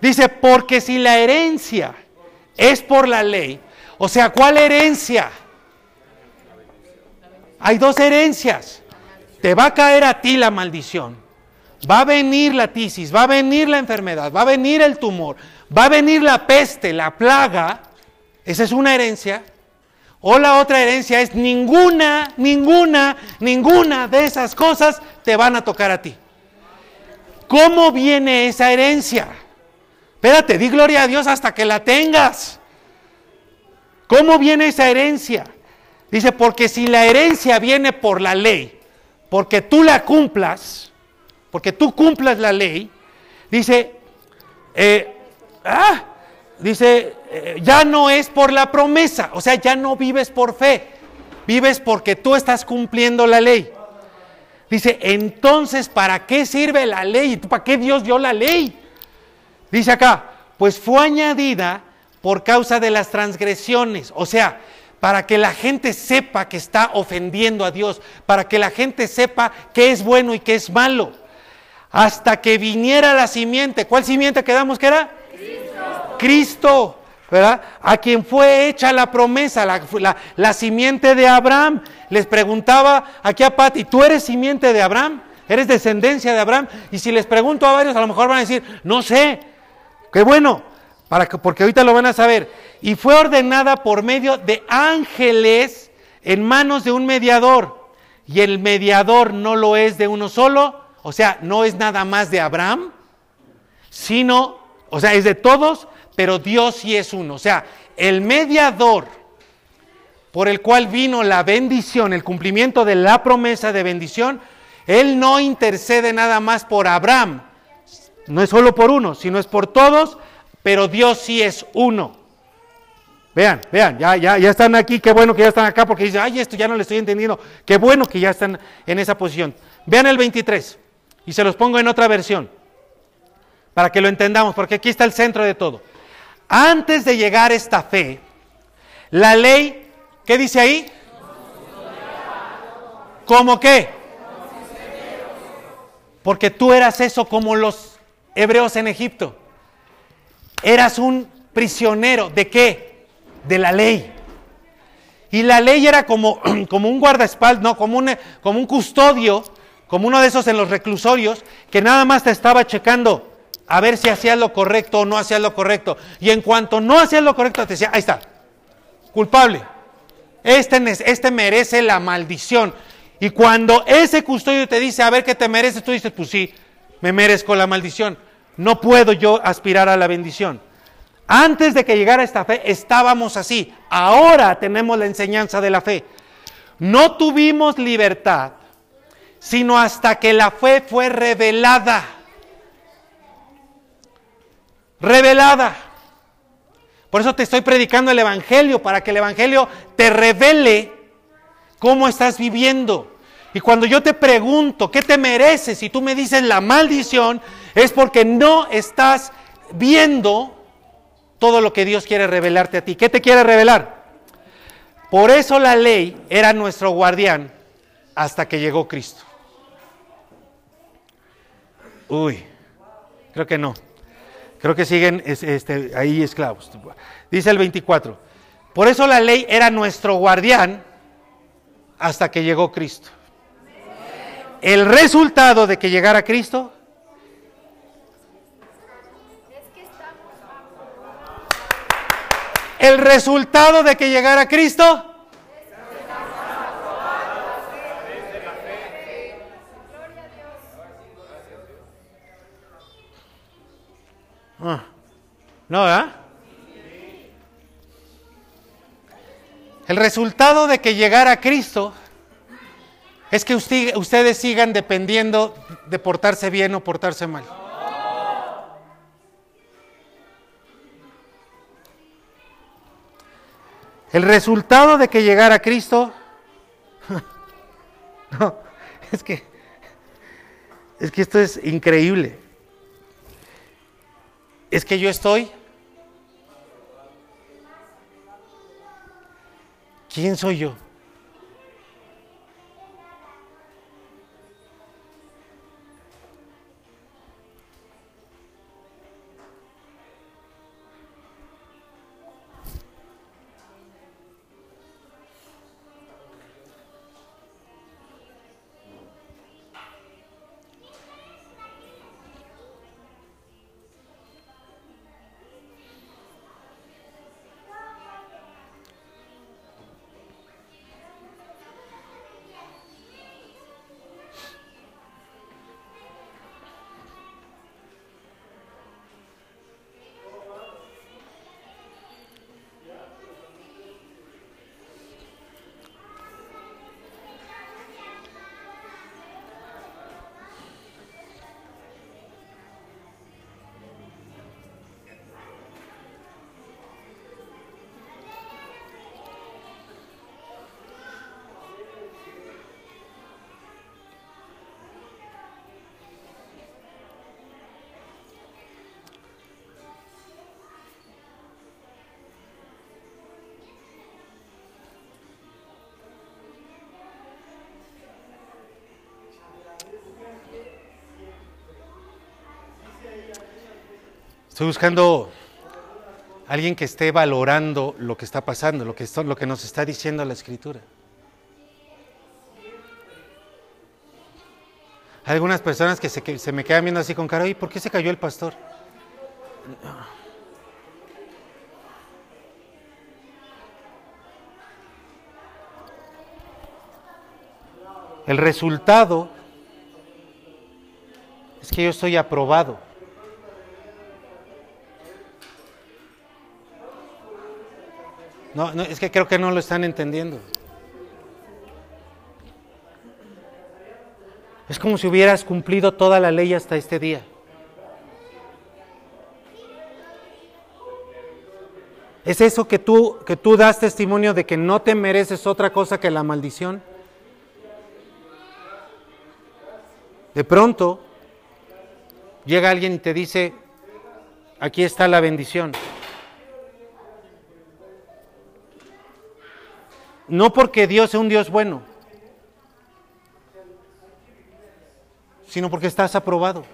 Dice, porque si la herencia es por la ley, o sea, ¿cuál herencia? Hay dos herencias. Te va a caer a ti la maldición. Va a venir la tisis, va a venir la enfermedad, va a venir el tumor, va a venir la peste, la plaga. Esa es una herencia. O la otra herencia es ninguna, ninguna, ninguna de esas cosas te van a tocar a ti. ¿Cómo viene esa herencia? Espérate, di gloria a Dios hasta que la tengas. ¿Cómo viene esa herencia? Dice, porque si la herencia viene por la ley, porque tú la cumplas, porque tú cumplas la ley, dice, eh, ah, dice, eh, ya no es por la promesa, o sea, ya no vives por fe, vives porque tú estás cumpliendo la ley. Dice, entonces, ¿para qué sirve la ley? ¿Para qué Dios dio la ley? Dice acá, pues fue añadida por causa de las transgresiones, o sea, para que la gente sepa que está ofendiendo a Dios, para que la gente sepa qué es bueno y qué es malo, hasta que viniera la simiente. ¿Cuál simiente quedamos que era? Cristo, ¿verdad? A quien fue hecha la promesa, la, simiente de Abraham. Les preguntaba aquí a Pati, ¿tú eres simiente de Abraham? eres descendencia de Abraham. Y si les pregunto a varios, a lo mejor van a decir, no sé, qué bueno, para que, porque ahorita lo van a saber. Y fue ordenada por medio de ángeles en manos de un mediador. Y el mediador no lo es de uno solo, o sea, no es nada más de Abraham, sino, o sea, es de todos, pero Dios sí es uno. O sea, el mediador por el cual vino la bendición, el cumplimiento de la promesa de bendición, Él no intercede nada más por Abraham, no es solo por uno, sino es por todos, pero Dios sí es uno. Vean, vean, ya, ya, ya están aquí, qué bueno que ya están acá, porque dicen, ay, esto ya no le estoy entendiendo, qué bueno que ya están en esa posición. Vean el 23, y se los pongo en otra versión, para que lo entendamos, porque aquí está el centro de todo. Antes de llegar esta fe, la ley ¿Qué dice ahí? ¿Cómo qué? Porque tú eras eso como los hebreos en Egipto. Eras un prisionero. ¿De qué? De la ley. Y la ley era como, como un guardaespaldas, no, como un, como un custodio, como uno de esos en los reclusorios, que nada más te estaba checando a ver si hacías lo correcto o no hacías lo correcto. Y en cuanto no hacías lo correcto, te decía, ahí está, culpable. Este, este merece la maldición. Y cuando ese custodio te dice, a ver qué te mereces, tú dices, pues sí, me merezco la maldición. No puedo yo aspirar a la bendición. Antes de que llegara esta fe, estábamos así. Ahora tenemos la enseñanza de la fe. No tuvimos libertad, sino hasta que la fe fue revelada. Revelada. Por eso te estoy predicando el Evangelio, para que el Evangelio te revele cómo estás viviendo. Y cuando yo te pregunto, ¿qué te mereces? Y tú me dices la maldición, es porque no estás viendo todo lo que Dios quiere revelarte a ti. ¿Qué te quiere revelar? Por eso la ley era nuestro guardián hasta que llegó Cristo. Uy, creo que no. Creo que siguen este, ahí esclavos. Dice el 24. Por eso la ley era nuestro guardián hasta que llegó Cristo. El resultado de que llegara Cristo El resultado de que llegara Cristo Ah. No, ¿verdad? El resultado de que llegara Cristo es que ustedes sigan dependiendo de portarse bien o portarse mal. El resultado de que llegara Cristo, no, es que, es que esto es increíble es que yo estoy. ¿Quién soy yo? Estoy buscando alguien que esté valorando lo que está pasando, lo que, lo que nos está diciendo la escritura. Hay algunas personas que se, que se me quedan viendo así con cara, ¿y por qué se cayó el pastor? El resultado es que yo estoy aprobado. No, no, es que creo que no lo están entendiendo. Es como si hubieras cumplido toda la ley hasta este día. ¿Es eso que tú, que tú das testimonio de que no te mereces otra cosa que la maldición? De pronto llega alguien y te dice, aquí está la bendición. No porque Dios sea un Dios bueno, sino porque estás aprobado.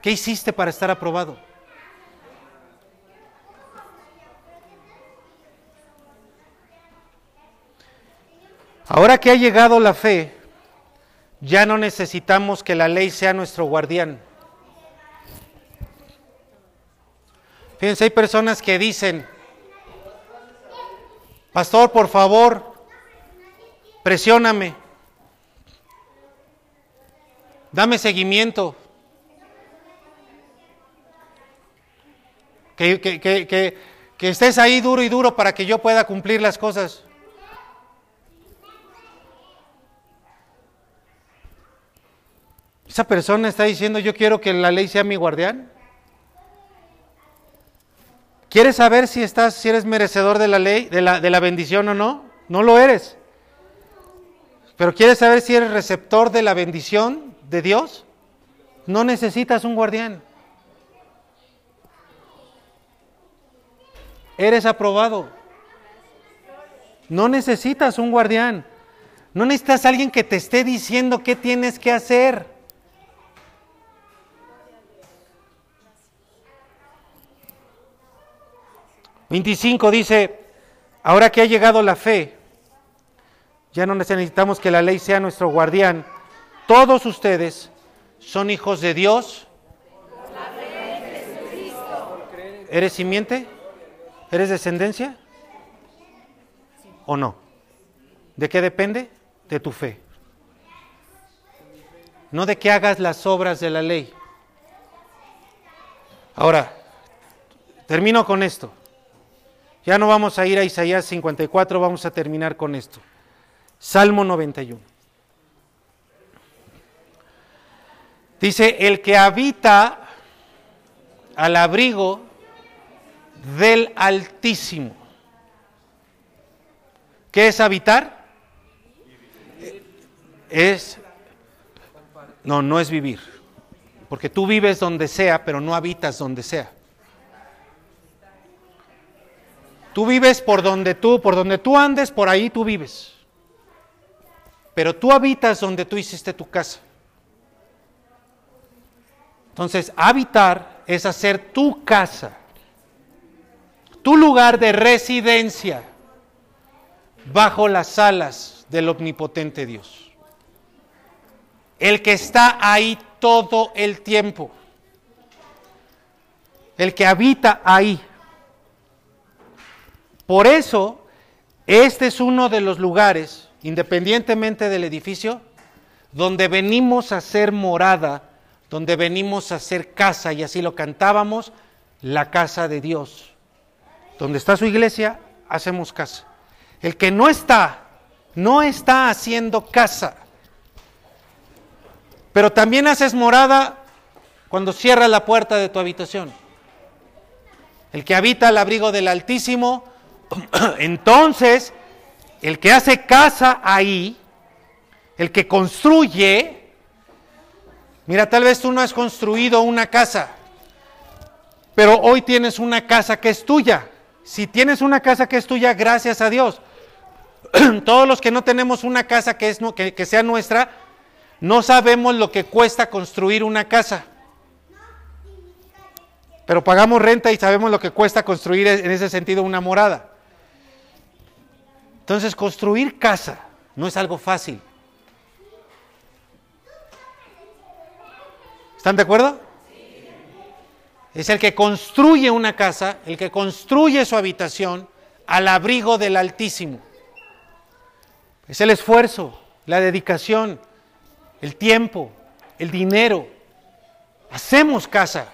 ¿Qué hiciste para estar aprobado? Ahora que ha llegado la fe, ya no necesitamos que la ley sea nuestro guardián. Fíjense, hay personas que dicen, pastor, por favor, presióname, dame seguimiento. Que, que, que, que, estés ahí duro y duro para que yo pueda cumplir las cosas. Esa persona está diciendo, yo quiero que la ley sea mi guardián. ¿Quieres saber si estás, si eres merecedor de la ley, de la, de la bendición o no? No lo eres. Pero ¿quieres saber si eres receptor de la bendición de Dios? No necesitas un guardián. Eres aprobado. No necesitas un guardián. No necesitas alguien que te esté diciendo qué tienes que hacer. 25 dice, ahora que ha llegado la fe, ya no necesitamos que la ley sea nuestro guardián, todos ustedes son hijos de Dios. ¿Eres simiente? ¿Eres descendencia? ¿O no? ¿De qué depende? De tu fe. No de que hagas las obras de la ley. Ahora, termino con esto. Ya no vamos a ir a Isaías 54, vamos a terminar con esto. Salmo 91. Dice, el que habita al abrigo del Altísimo. ¿Qué es habitar? Es, no, no es vivir. Porque tú vives donde sea, pero no habitas donde sea. Tú vives por donde tú, por donde tú andes, por ahí tú vives. Pero tú habitas donde tú hiciste tu casa. Entonces, habitar es hacer tu casa, tu lugar de residencia bajo las alas del omnipotente Dios. El que está ahí todo el tiempo. El que habita ahí. Por eso, este es uno de los lugares, independientemente del edificio, donde venimos a ser morada, donde venimos a ser casa, y así lo cantábamos, la casa de Dios. Donde está su iglesia, hacemos casa. El que no está, no está haciendo casa. Pero también haces morada cuando cierras la puerta de tu habitación. El que habita al abrigo del Altísimo, Entonces, el que hace casa ahí, el que construye, mira, tal vez tú no has construido una casa, pero hoy tienes una casa que es tuya. Si tienes una casa que es tuya, gracias a Dios. Todos los que no tenemos una casa que, es, que, que sea nuestra, no sabemos lo que cuesta construir una casa. Pero pagamos renta y sabemos lo que cuesta construir en ese sentido una morada. Entonces, construir casa no es algo fácil. ¿Están de acuerdo? Es el que construye una casa, el que construye su habitación al abrigo del Altísimo. Es el esfuerzo, la dedicación, el tiempo, el dinero. Hacemos casa.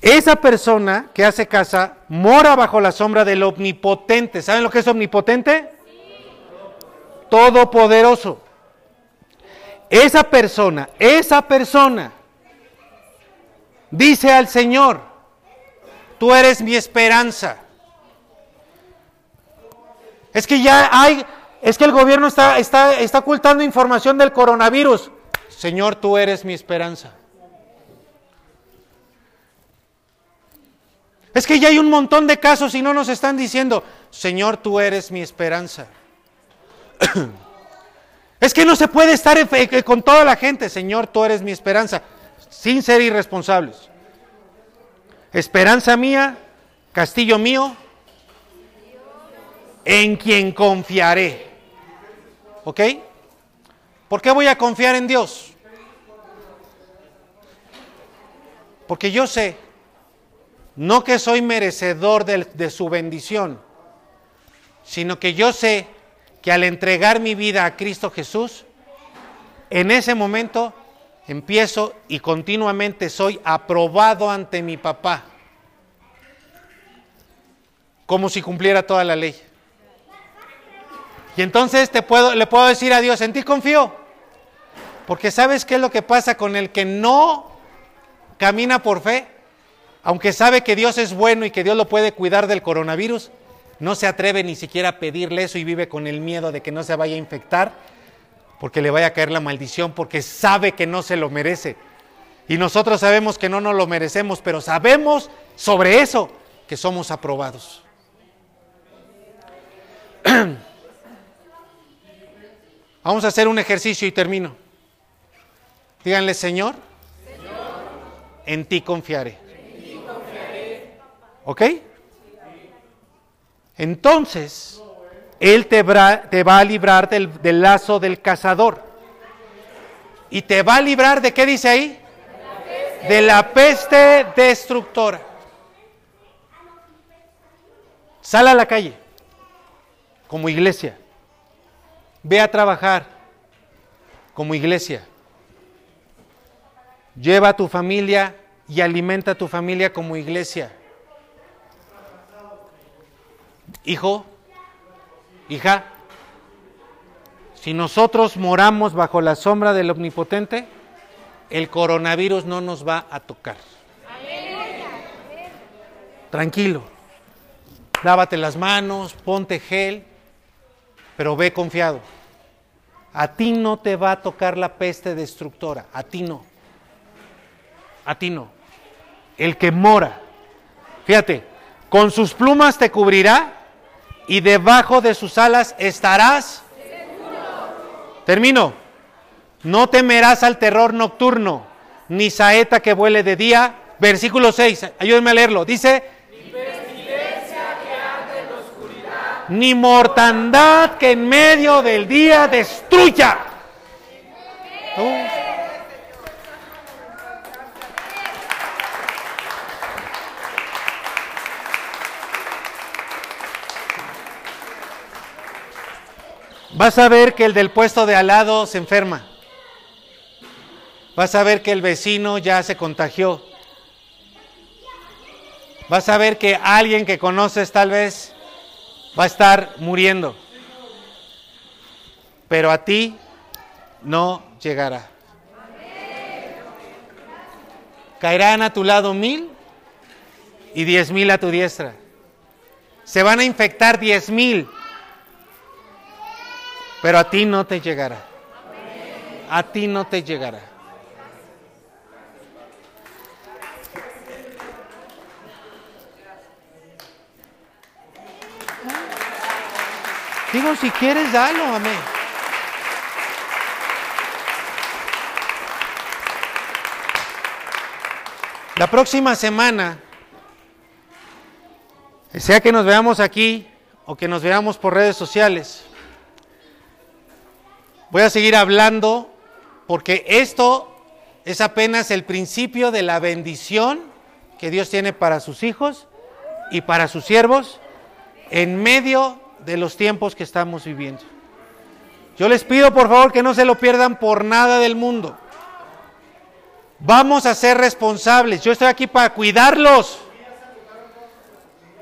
Esa persona que hace casa mora bajo la sombra del omnipotente. ¿Saben lo que es omnipotente? Todopoderoso. Esa persona, esa persona dice al Señor, tú eres mi esperanza. Es que ya hay, es que el gobierno está, está, está ocultando información del coronavirus. Señor, tú eres mi esperanza. Es que ya hay un montón de casos y no nos están diciendo, Señor, tú eres mi esperanza. es que no se puede estar con toda la gente, Señor, tú eres mi esperanza, sin ser irresponsables. Esperanza mía, castillo mío, en quien confiaré. ¿Ok? ¿Por qué voy a confiar en Dios? Porque yo sé, no que soy merecedor de, su bendición, sino que yo sé que al entregar mi vida a Cristo Jesús, en ese momento empiezo y continuamente soy aprobado ante mi papá, como si cumpliera toda la ley. Y entonces te puedo, le puedo decir a Dios, en ti confío. Porque sabes qué es lo que pasa con el que no camina por fe, aunque sabe que Dios es bueno y que Dios lo puede cuidar del coronavirus, no se atreve ni siquiera a pedirle eso y vive con el miedo de que no se vaya a infectar, porque le vaya a caer la maldición, porque sabe que no se lo merece. Y nosotros sabemos que no nos lo merecemos, pero sabemos sobre eso que somos aprobados. Vamos a hacer un ejercicio y termino. Díganle, Señor, en ti confiaré. ¿Ok? Entonces, Él te, va a librar del, del, lazo del cazador. ¿Y te va a librar de qué dice ahí? De la peste destructora. Sal a la calle, como iglesia. Ve a trabajar como iglesia. Lleva a tu familia y alimenta a tu familia como iglesia. Hijo, hija, si nosotros moramos bajo la sombra del Omnipotente, el coronavirus no nos va a tocar. Tranquilo. Lávate las manos, ponte gel, pero ve confiado. A ti no te va a tocar la peste destructora, a ti no. A ti no. El que mora. Fíjate, con sus plumas te cubrirá y debajo de sus alas estarás. Termino. No temerás al terror nocturno, ni saeta que vuele de día. Versículo 6, ayúdenme a leerlo. Dice, ni mortandad que en medio del día destruya. Vas a ver que el del puesto de al lado se enferma. Vas a ver que el vecino ya se contagió. Vas a ver que alguien que conoces tal vez va a estar muriendo. Pero a ti no llegará. Caerán a tu lado mil y diez mil a tu diestra. Se van a infectar diez mil, pero a ti no te llegará. A ti no te llegará. Digo, si quieres, dalo, amén. La próxima semana, sea que nos veamos aquí o que nos veamos por redes sociales, voy a seguir hablando porque esto es apenas el principio de la bendición que Dios tiene para sus hijos y para sus siervos en medio de los tiempos que estamos viviendo. Yo les pido por favor que no se lo pierdan por nada del mundo. Vamos a ser responsables. Yo estoy aquí para cuidarlos,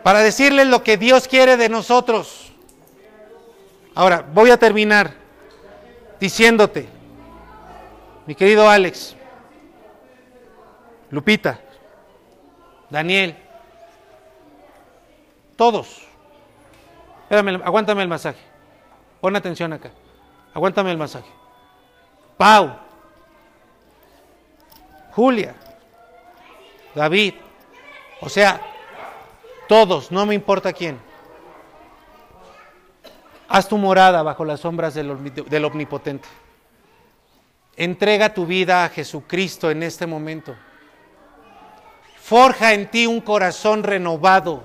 para decirles lo que Dios quiere de nosotros. Ahora, voy a terminar diciéndote, mi querido Alex, Lupita, Daniel, todos. Espérame, aguántame el masaje. Pon atención acá. Aguántame el masaje. Pau, Julia, David, o sea, todos, no me importa quién. Haz tu morada bajo las sombras del, Omnipotente. Entrega tu vida a Jesucristo en este momento. Forja en ti un corazón renovado.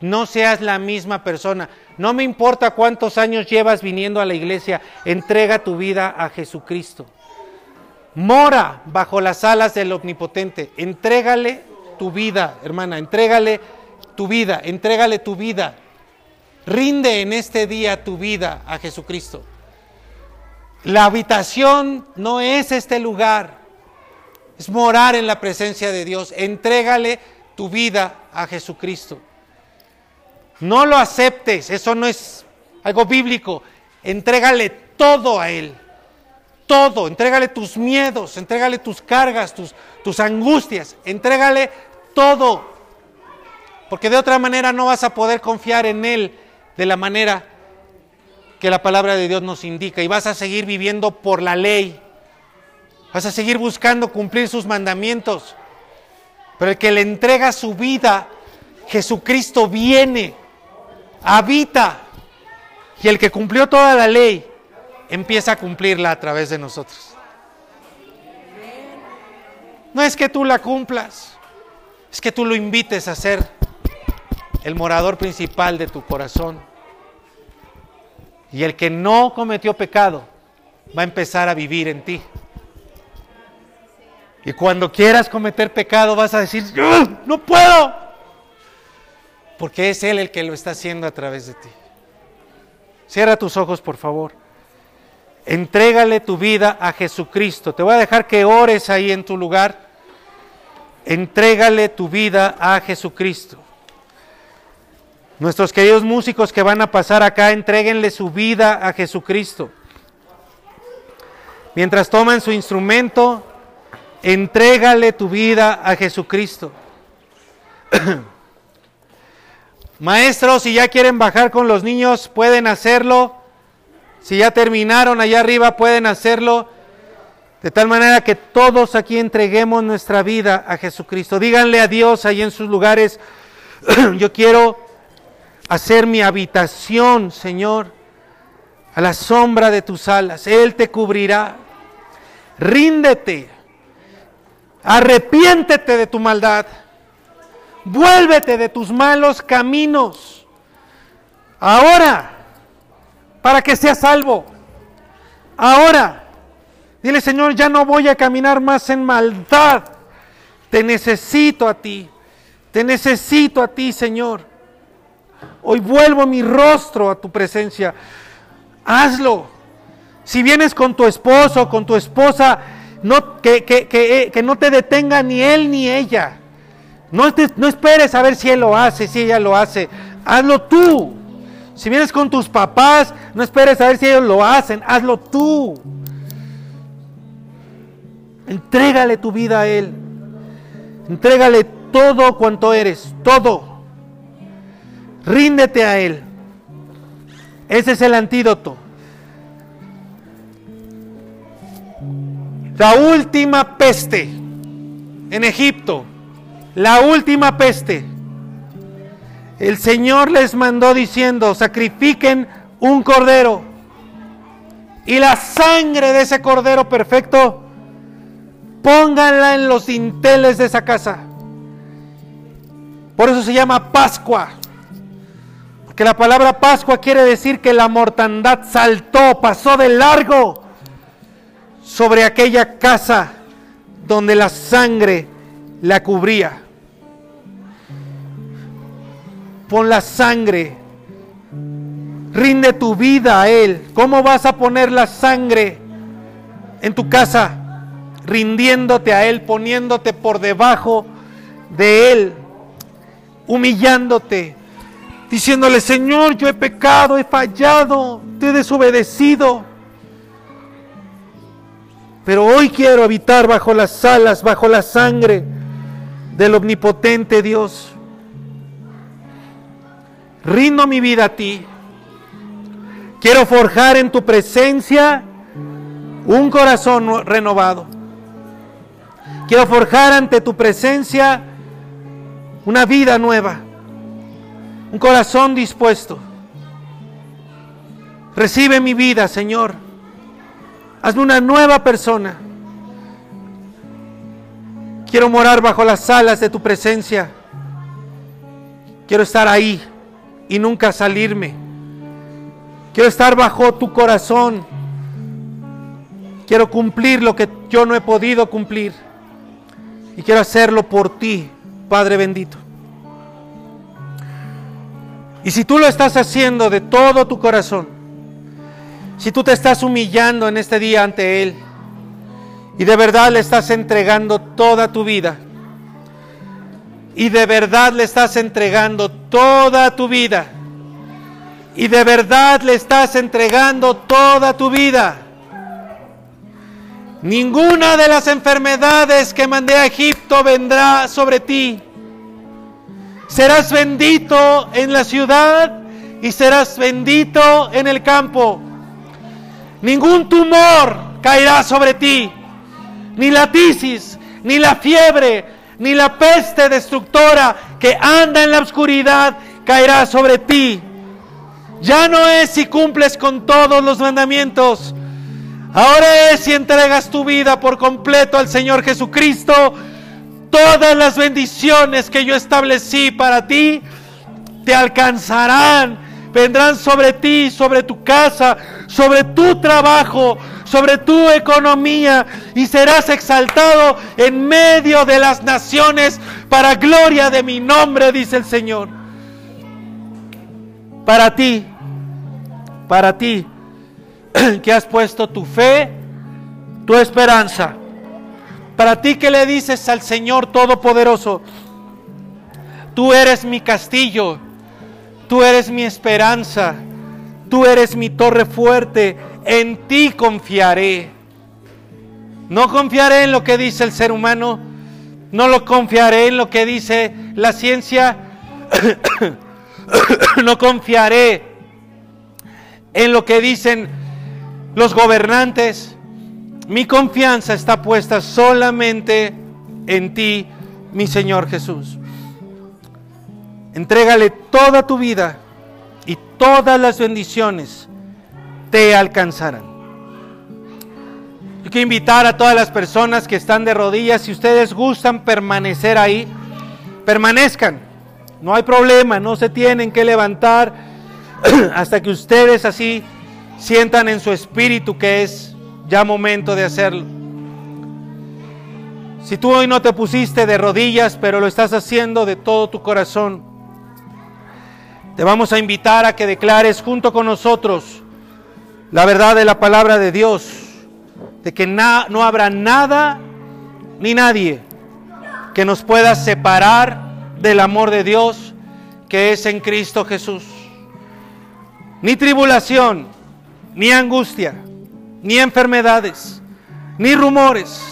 No seas la misma persona. No me importa cuántos años llevas viniendo a la iglesia, entrega tu vida a Jesucristo. Mora bajo las alas del Omnipotente. Entrégale tu vida, hermana, entrégale tu vida, entrégale tu vida. Rinde en este día tu vida a Jesucristo. La habitación no es este lugar, es morar en la presencia de Dios. Entrégale tu vida a Jesucristo. No lo aceptes, eso no es algo bíblico. Entrégale todo a Él todo, entrégale tus miedos, entrégale tus cargas, tus, tus angustias, entrégale todo. Porque de otra manera no vas a poder confiar en Él de la manera que la palabra de Dios nos indica y vas a seguir viviendo por la ley. Vas a seguir buscando cumplir sus mandamientos. Pero el que le entrega su vida, Jesucristo viene, habita. Y el que cumplió toda la ley, empieza a cumplirla a través de nosotros. No es que tú la cumplas, es que tú lo invites a ser el morador principal de tu corazón. Y el que no cometió pecado va a empezar a vivir en ti. Y cuando quieras cometer pecado vas a decir, no puedo. Porque es Él el que lo está haciendo a través de ti. Cierra tus ojos, por favor. Entrégale tu vida a Jesucristo. Te voy a dejar que ores ahí en tu lugar. Entrégale tu vida a Jesucristo. Nuestros queridos músicos que van a pasar acá, entréguenle su vida a Jesucristo. Mientras toman su instrumento, entrégale tu vida a Jesucristo. Maestros, si ya quieren bajar con los niños, pueden hacerlo. Si ya terminaron allá arriba, pueden hacerlo. De tal manera que todos aquí entreguemos nuestra vida a Jesucristo. Díganle a Dios ahí en sus lugares, yo quiero hacer mi habitación, Señor, a la sombra de tus alas. Él te cubrirá. Ríndete. Arrepiéntete de tu maldad. Vuélvete de tus malos caminos. Ahora para que seas salvo. Ahora, dile Señor, ya no voy a caminar más en maldad. Te necesito a ti. Te necesito a ti, Señor. Hoy vuelvo mi rostro a tu presencia. Hazlo. Si vienes con tu esposo, con tu esposa, no, que, no te detenga ni él ni ella. No, no esperes a ver si él lo hace, si ella lo hace. Hazlo tú. Si vienes con tus papás, no esperes a ver si ellos lo hacen, hazlo tú. Entrégale tu vida a Él. Entrégale todo cuanto eres, todo. Ríndete a Él. Ese es el antídoto. La última peste en Egipto, la última peste el Señor les mandó diciendo, sacrifiquen un cordero. Y la sangre de ese cordero perfecto, pónganla en los dinteles de esa casa. Por eso se llama Pascua. Porque la palabra Pascua quiere decir que la mortandad saltó, pasó de largo sobre aquella casa donde la sangre la cubría. Pon la sangre. Rinde tu vida a Él. ¿Cómo vas a poner la sangre en tu casa? Rindiéndote a Él, poniéndote por debajo de Él, humillándote, diciéndole, Señor, yo he pecado, he fallado, te he desobedecido. Pero hoy quiero habitar bajo las alas, bajo la sangre del omnipotente Dios. Rindo mi vida a ti. Quiero forjar en tu presencia un corazón renovado. Quiero forjar ante tu presencia una vida nueva, un corazón dispuesto. Recibe mi vida, Señor. Hazme una nueva persona. Quiero morar bajo las alas de tu presencia. Quiero estar ahí y nunca salirme. Quiero estar bajo tu corazón. Quiero cumplir lo que yo no he podido cumplir. Y quiero hacerlo por ti, Padre bendito. Y si tú lo estás haciendo de todo tu corazón, si tú te estás humillando en este día ante Él y de verdad le estás entregando toda tu vida, y de verdad le estás entregando toda tu vida, y de verdad le estás entregando toda tu vida, ninguna de las enfermedades que mandé a Egipto vendrá sobre ti. Serás bendito en la ciudad y serás bendito en el campo. Ningún tumor caerá sobre ti, ni la tisis, ni la fiebre, ni la peste destructora que anda en la oscuridad caerá sobre ti. Ya no es si cumples con todos los mandamientos. Ahora es si entregas tu vida por completo al Señor Jesucristo todas las bendiciones que yo establecí para ti te alcanzarán, vendrán sobre ti, sobre tu casa, sobre tu trabajo, sobre tu economía y serás exaltado en medio de las naciones para gloria de mi nombre, dice el Señor. Para ti, para ti, que has puesto tu fe, tu esperanza para ti que le dices al Señor Todopoderoso, tú eres mi castillo, tú eres mi esperanza, tú eres mi torre fuerte, en ti confiaré. No confiaré en lo que dice el ser humano, no lo confiaré en lo que dice la ciencia, no confiaré en lo que dicen los gobernantes, mi confianza está puesta solamente en ti, mi Señor Jesús. Entrégale toda tu vida y todas las bendiciones te alcanzarán. Yo quiero invitar a todas las personas que están de rodillas, si ustedes gustan permanecer ahí, permanezcan. No hay problema, no se tienen que levantar hasta que ustedes así sientan en su espíritu que es ya momento de hacerlo. Si tú hoy no te pusiste de rodillas, pero lo estás haciendo de todo tu corazón, te vamos a invitar a que declares junto con nosotros la verdad de la palabra de Dios, de que no habrá nada ni nadie que nos pueda separar del amor de Dios que es en Cristo Jesús. Ni tribulación, ni angustia, ni enfermedades, ni rumores,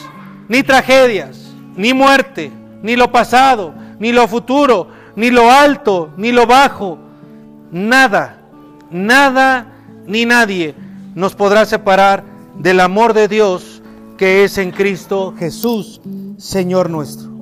ni tragedias, ni muerte, ni lo pasado, ni lo futuro, ni lo alto, ni lo bajo. Nada, nada, ni nadie nos podrá separar del amor de Dios que es en Cristo Jesús, Señor nuestro.